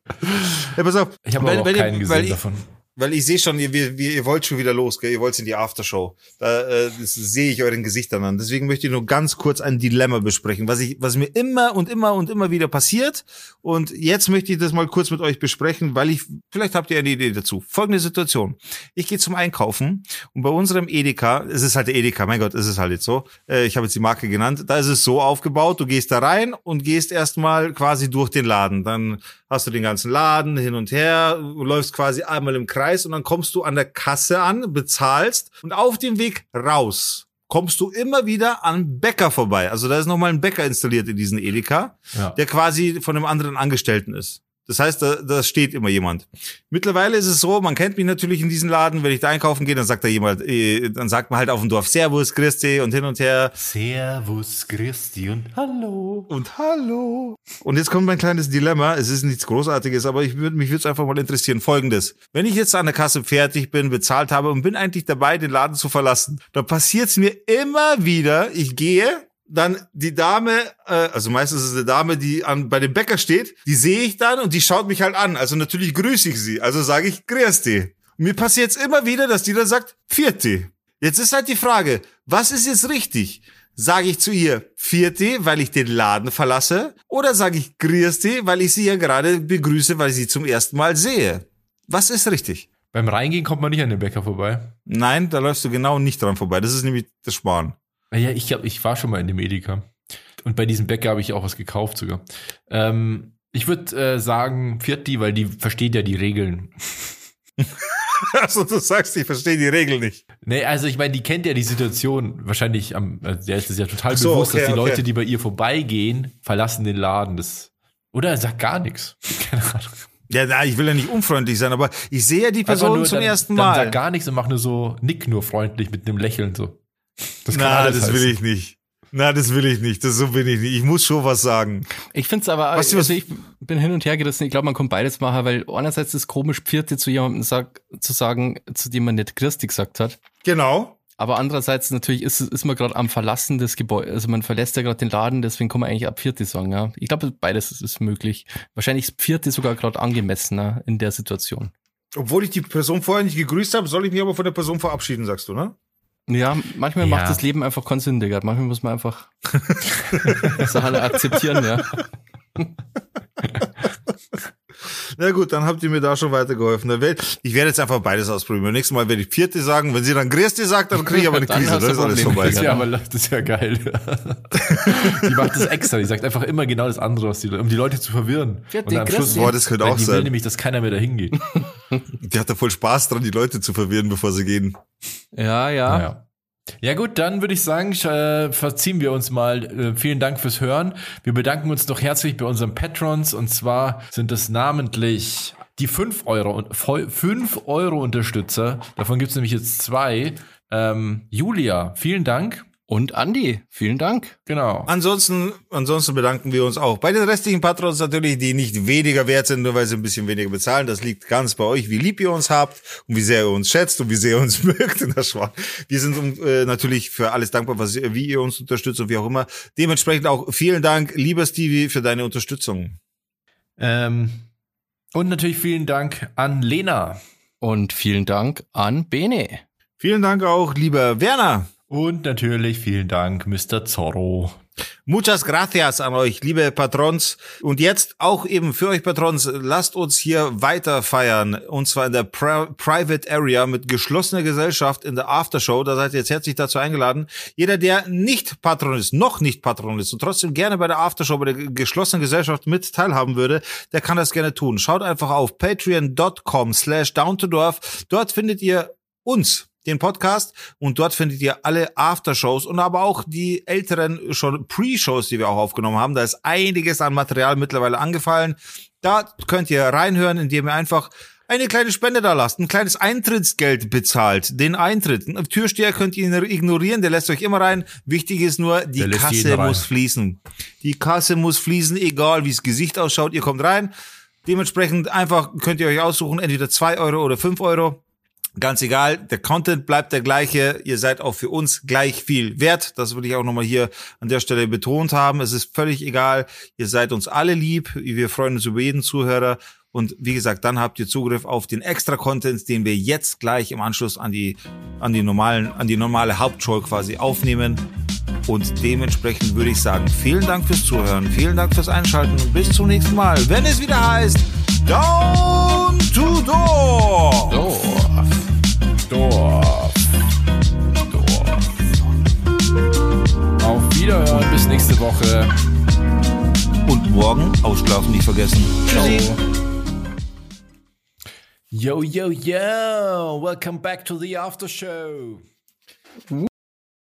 Ja, pass auf. Ich habe auch keinen gesehen davon. Weil ich sehe schon, ihr, ihr, ihr wollt schon wieder los, gell? ihr wollt in die Aftershow. Da äh, sehe ich euren Gesichtern an. Deswegen möchte ich nur ganz kurz ein Dilemma besprechen, was ich, was mir immer und immer und immer wieder passiert. Und jetzt möchte ich das mal kurz mit euch besprechen, weil ich, vielleicht habt ihr eine Idee dazu. Folgende Situation. Ich gehe zum Einkaufen und bei unserem Edeka, es ist halt der Edeka, mein Gott, es ist halt jetzt so, äh, ich habe jetzt die Marke genannt, da ist es so aufgebaut, du gehst da rein und gehst erstmal quasi durch den Laden. Dann hast du den ganzen Laden hin und her, läufst quasi einmal im Kreis und dann kommst du an der Kasse an, bezahlst und auf dem Weg raus kommst du immer wieder an Bäcker vorbei. Also da ist nochmal ein Bäcker installiert in diesen Edeka, ja. der quasi von einem anderen Angestellten ist. Das heißt, da, da steht immer jemand. Mittlerweile ist es so, man kennt mich natürlich in diesem Laden, wenn ich da einkaufen gehe, dann sagt da jemand, äh, dann sagt man halt auf dem Dorf Servus, Christi und hin und her. Servus, Christi und Hallo. Und Hallo. Und jetzt kommt mein kleines Dilemma. Es ist nichts Großartiges, aber ich würde mich würde es einfach mal interessieren. Folgendes. Wenn ich jetzt an der Kasse fertig bin, bezahlt habe und bin eigentlich dabei, den Laden zu verlassen, dann passiert es mir immer wieder, ich gehe dann die Dame, äh, also meistens ist es eine Dame, die an, bei dem Bäcker steht, die sehe ich dann und die schaut mich halt an. Also natürlich grüße ich sie. Also sage ich Grüß Und mir passiert es immer wieder, dass die dann sagt Vierte. Jetzt ist halt die Frage, was ist jetzt richtig? Sage ich zu ihr Vierte, weil ich den Laden verlasse? Oder sage ich Grüß weil ich sie ja gerade begrüße, weil ich sie zum ersten Mal sehe? Was ist richtig? Beim Reingehen kommt man nicht an den Bäcker vorbei. Nein, da läufst du genau nicht dran vorbei. Das ist nämlich das Sparen. Ja, ich glaube, ich war schon mal in dem Edeka. Und bei diesem Bäcker habe ich auch was gekauft sogar. Ähm, ich würde äh, sagen Vierti, weil die versteht ja die Regeln. Also du sagst, ich verstehe die Regeln nicht. Nee, also ich meine, die kennt ja die Situation wahrscheinlich am, also der ist es ja total so, bewusst, okay, dass die okay. Leute, die bei ihr vorbeigehen, verlassen den Laden. Das Oder er sagt gar nichts. Keine Ahnung. Ja, na, ich will ja nicht unfreundlich sein, aber ich sehe ja die Person nur, zum dann, ersten Dann Mal. sag gar nichts und mach nur so, nick nur freundlich mit einem Lächeln so. Das Na, alles das will heißen. ich nicht. Na, das will ich nicht. Das so bin ich nicht. Ich muss schon was sagen. Ich finde es aber, Weißt du, was- also ich bin hin und her gerissen. Ich glaube, man kann beides machen, weil einerseits ist es komisch, Pfiate zu jemandem sag, zu sagen, zu dem man nicht Christi gesagt hat. Genau. Aber andererseits natürlich ist, ist man gerade am Verlassen des Gebäudes, also man verlässt ja gerade den Laden, deswegen kann man eigentlich ab Vierte sagen, ja. Ich glaube, beides ist, ist möglich. Wahrscheinlich ist Vierte sogar gerade angemessener in der Situation. Obwohl ich die Person vorher nicht gegrüßt habe, soll ich mich aber von der Person verabschieden, sagst du, ne? Ja, manchmal Ja. macht das Leben einfach keinen Sinn, Digga. Manchmal muss man einfach Sachen akzeptieren, ja. Na gut, dann habt ihr mir da schon weitergeholfen. Ich werde jetzt einfach beides ausprobieren. Beim nächsten Mal werde ich vierte sagen. Wenn sie dann Grüße sagt, dann kriege ich aber eine Dann Krise. Das ist alles vorbei. Das ist ja, aber das ist ja geil. die macht das extra. Die sagt einfach immer genau das andere, was die, um die Leute zu verwirren. Vierte Und am Schluss. Boah, das könnte auch die will sein. nämlich, dass keiner mehr dahin geht. Die hat da voll Spaß dran, die Leute zu verwirren, bevor sie gehen. Ja, ja. Ja. Ja gut, dann würde ich sagen, äh, verziehen wir uns mal. Äh, vielen Dank fürs Hören. Wir bedanken uns noch herzlich bei unseren Patrons und zwar sind es namentlich die 5 Euro und 5 Euro Unterstützer. Davon gibt es nämlich jetzt zwei. Ähm, Julia, vielen Dank. Und Andi, vielen Dank. Genau. Ansonsten, ansonsten bedanken wir uns auch bei den restlichen Patrons natürlich, die nicht weniger wert sind, nur weil sie ein bisschen weniger bezahlen. Das liegt ganz bei euch, wie lieb ihr uns habt und wie sehr ihr uns schätzt und wie sehr ihr uns mögt. in der Schwan. Wir sind äh, natürlich für alles dankbar, was, wie ihr uns unterstützt und wie auch immer. Dementsprechend auch vielen Dank, lieber Stevie, für deine Unterstützung. Ähm, und natürlich vielen Dank an Lena. Und vielen Dank an Bene. Vielen Dank auch, lieber Werner. Und natürlich vielen Dank, Mr. Zorro. Muchas gracias an euch, liebe Patrons. Und jetzt auch eben für euch Patrons, lasst uns hier weiter feiern. Und zwar in der Pri Private Area mit geschlossener Gesellschaft in der Aftershow. Da seid ihr jetzt herzlich dazu eingeladen. Jeder, der nicht Patron ist, noch nicht Patron ist und trotzdem gerne bei der Aftershow, bei der geschlossenen Gesellschaft mit teilhaben würde, der kann das gerne tun. Schaut einfach auf patreon.com slash down to dorf. Dort findet ihr uns den Podcast und dort findet ihr alle Aftershows und aber auch die älteren schon Pre-Shows, die wir auch aufgenommen haben. Da ist einiges an Material mittlerweile angefallen. Da könnt ihr reinhören, indem ihr einfach eine kleine Spende da lasst, ein kleines Eintrittsgeld bezahlt, den Eintritt. Ein Türsteher könnt ihr ignorieren, der lässt euch immer rein. Wichtig ist nur, die Der Kasse muss fließen. Die Kasse muss fließen, egal wie das Gesicht ausschaut, ihr kommt rein. Dementsprechend einfach könnt ihr euch aussuchen, entweder zwei Euro oder fünf Euro. Ganz egal, der Content bleibt der gleiche. Ihr seid auch für uns gleich viel wert. Das will ich auch nochmal hier an der Stelle betont haben. Es ist völlig egal. Ihr seid uns alle lieb. Wir freuen uns über jeden Zuhörer. Und wie gesagt, dann habt ihr Zugriff auf den extra Content, den wir jetzt gleich im Anschluss an die, an die normalen, an die normale Hauptshow quasi aufnehmen. Und dementsprechend würde ich sagen, vielen Dank fürs Zuhören, vielen Dank fürs Einschalten und bis zum nächsten Mal, wenn es wieder heißt Down to Door. Dorf. Dorf. Dorf. Auf Wiederhören, bis nächste Woche. Und morgen ausschlafen nicht vergessen. Tschüssi. Yo, yo, yo. Welcome back to the after show.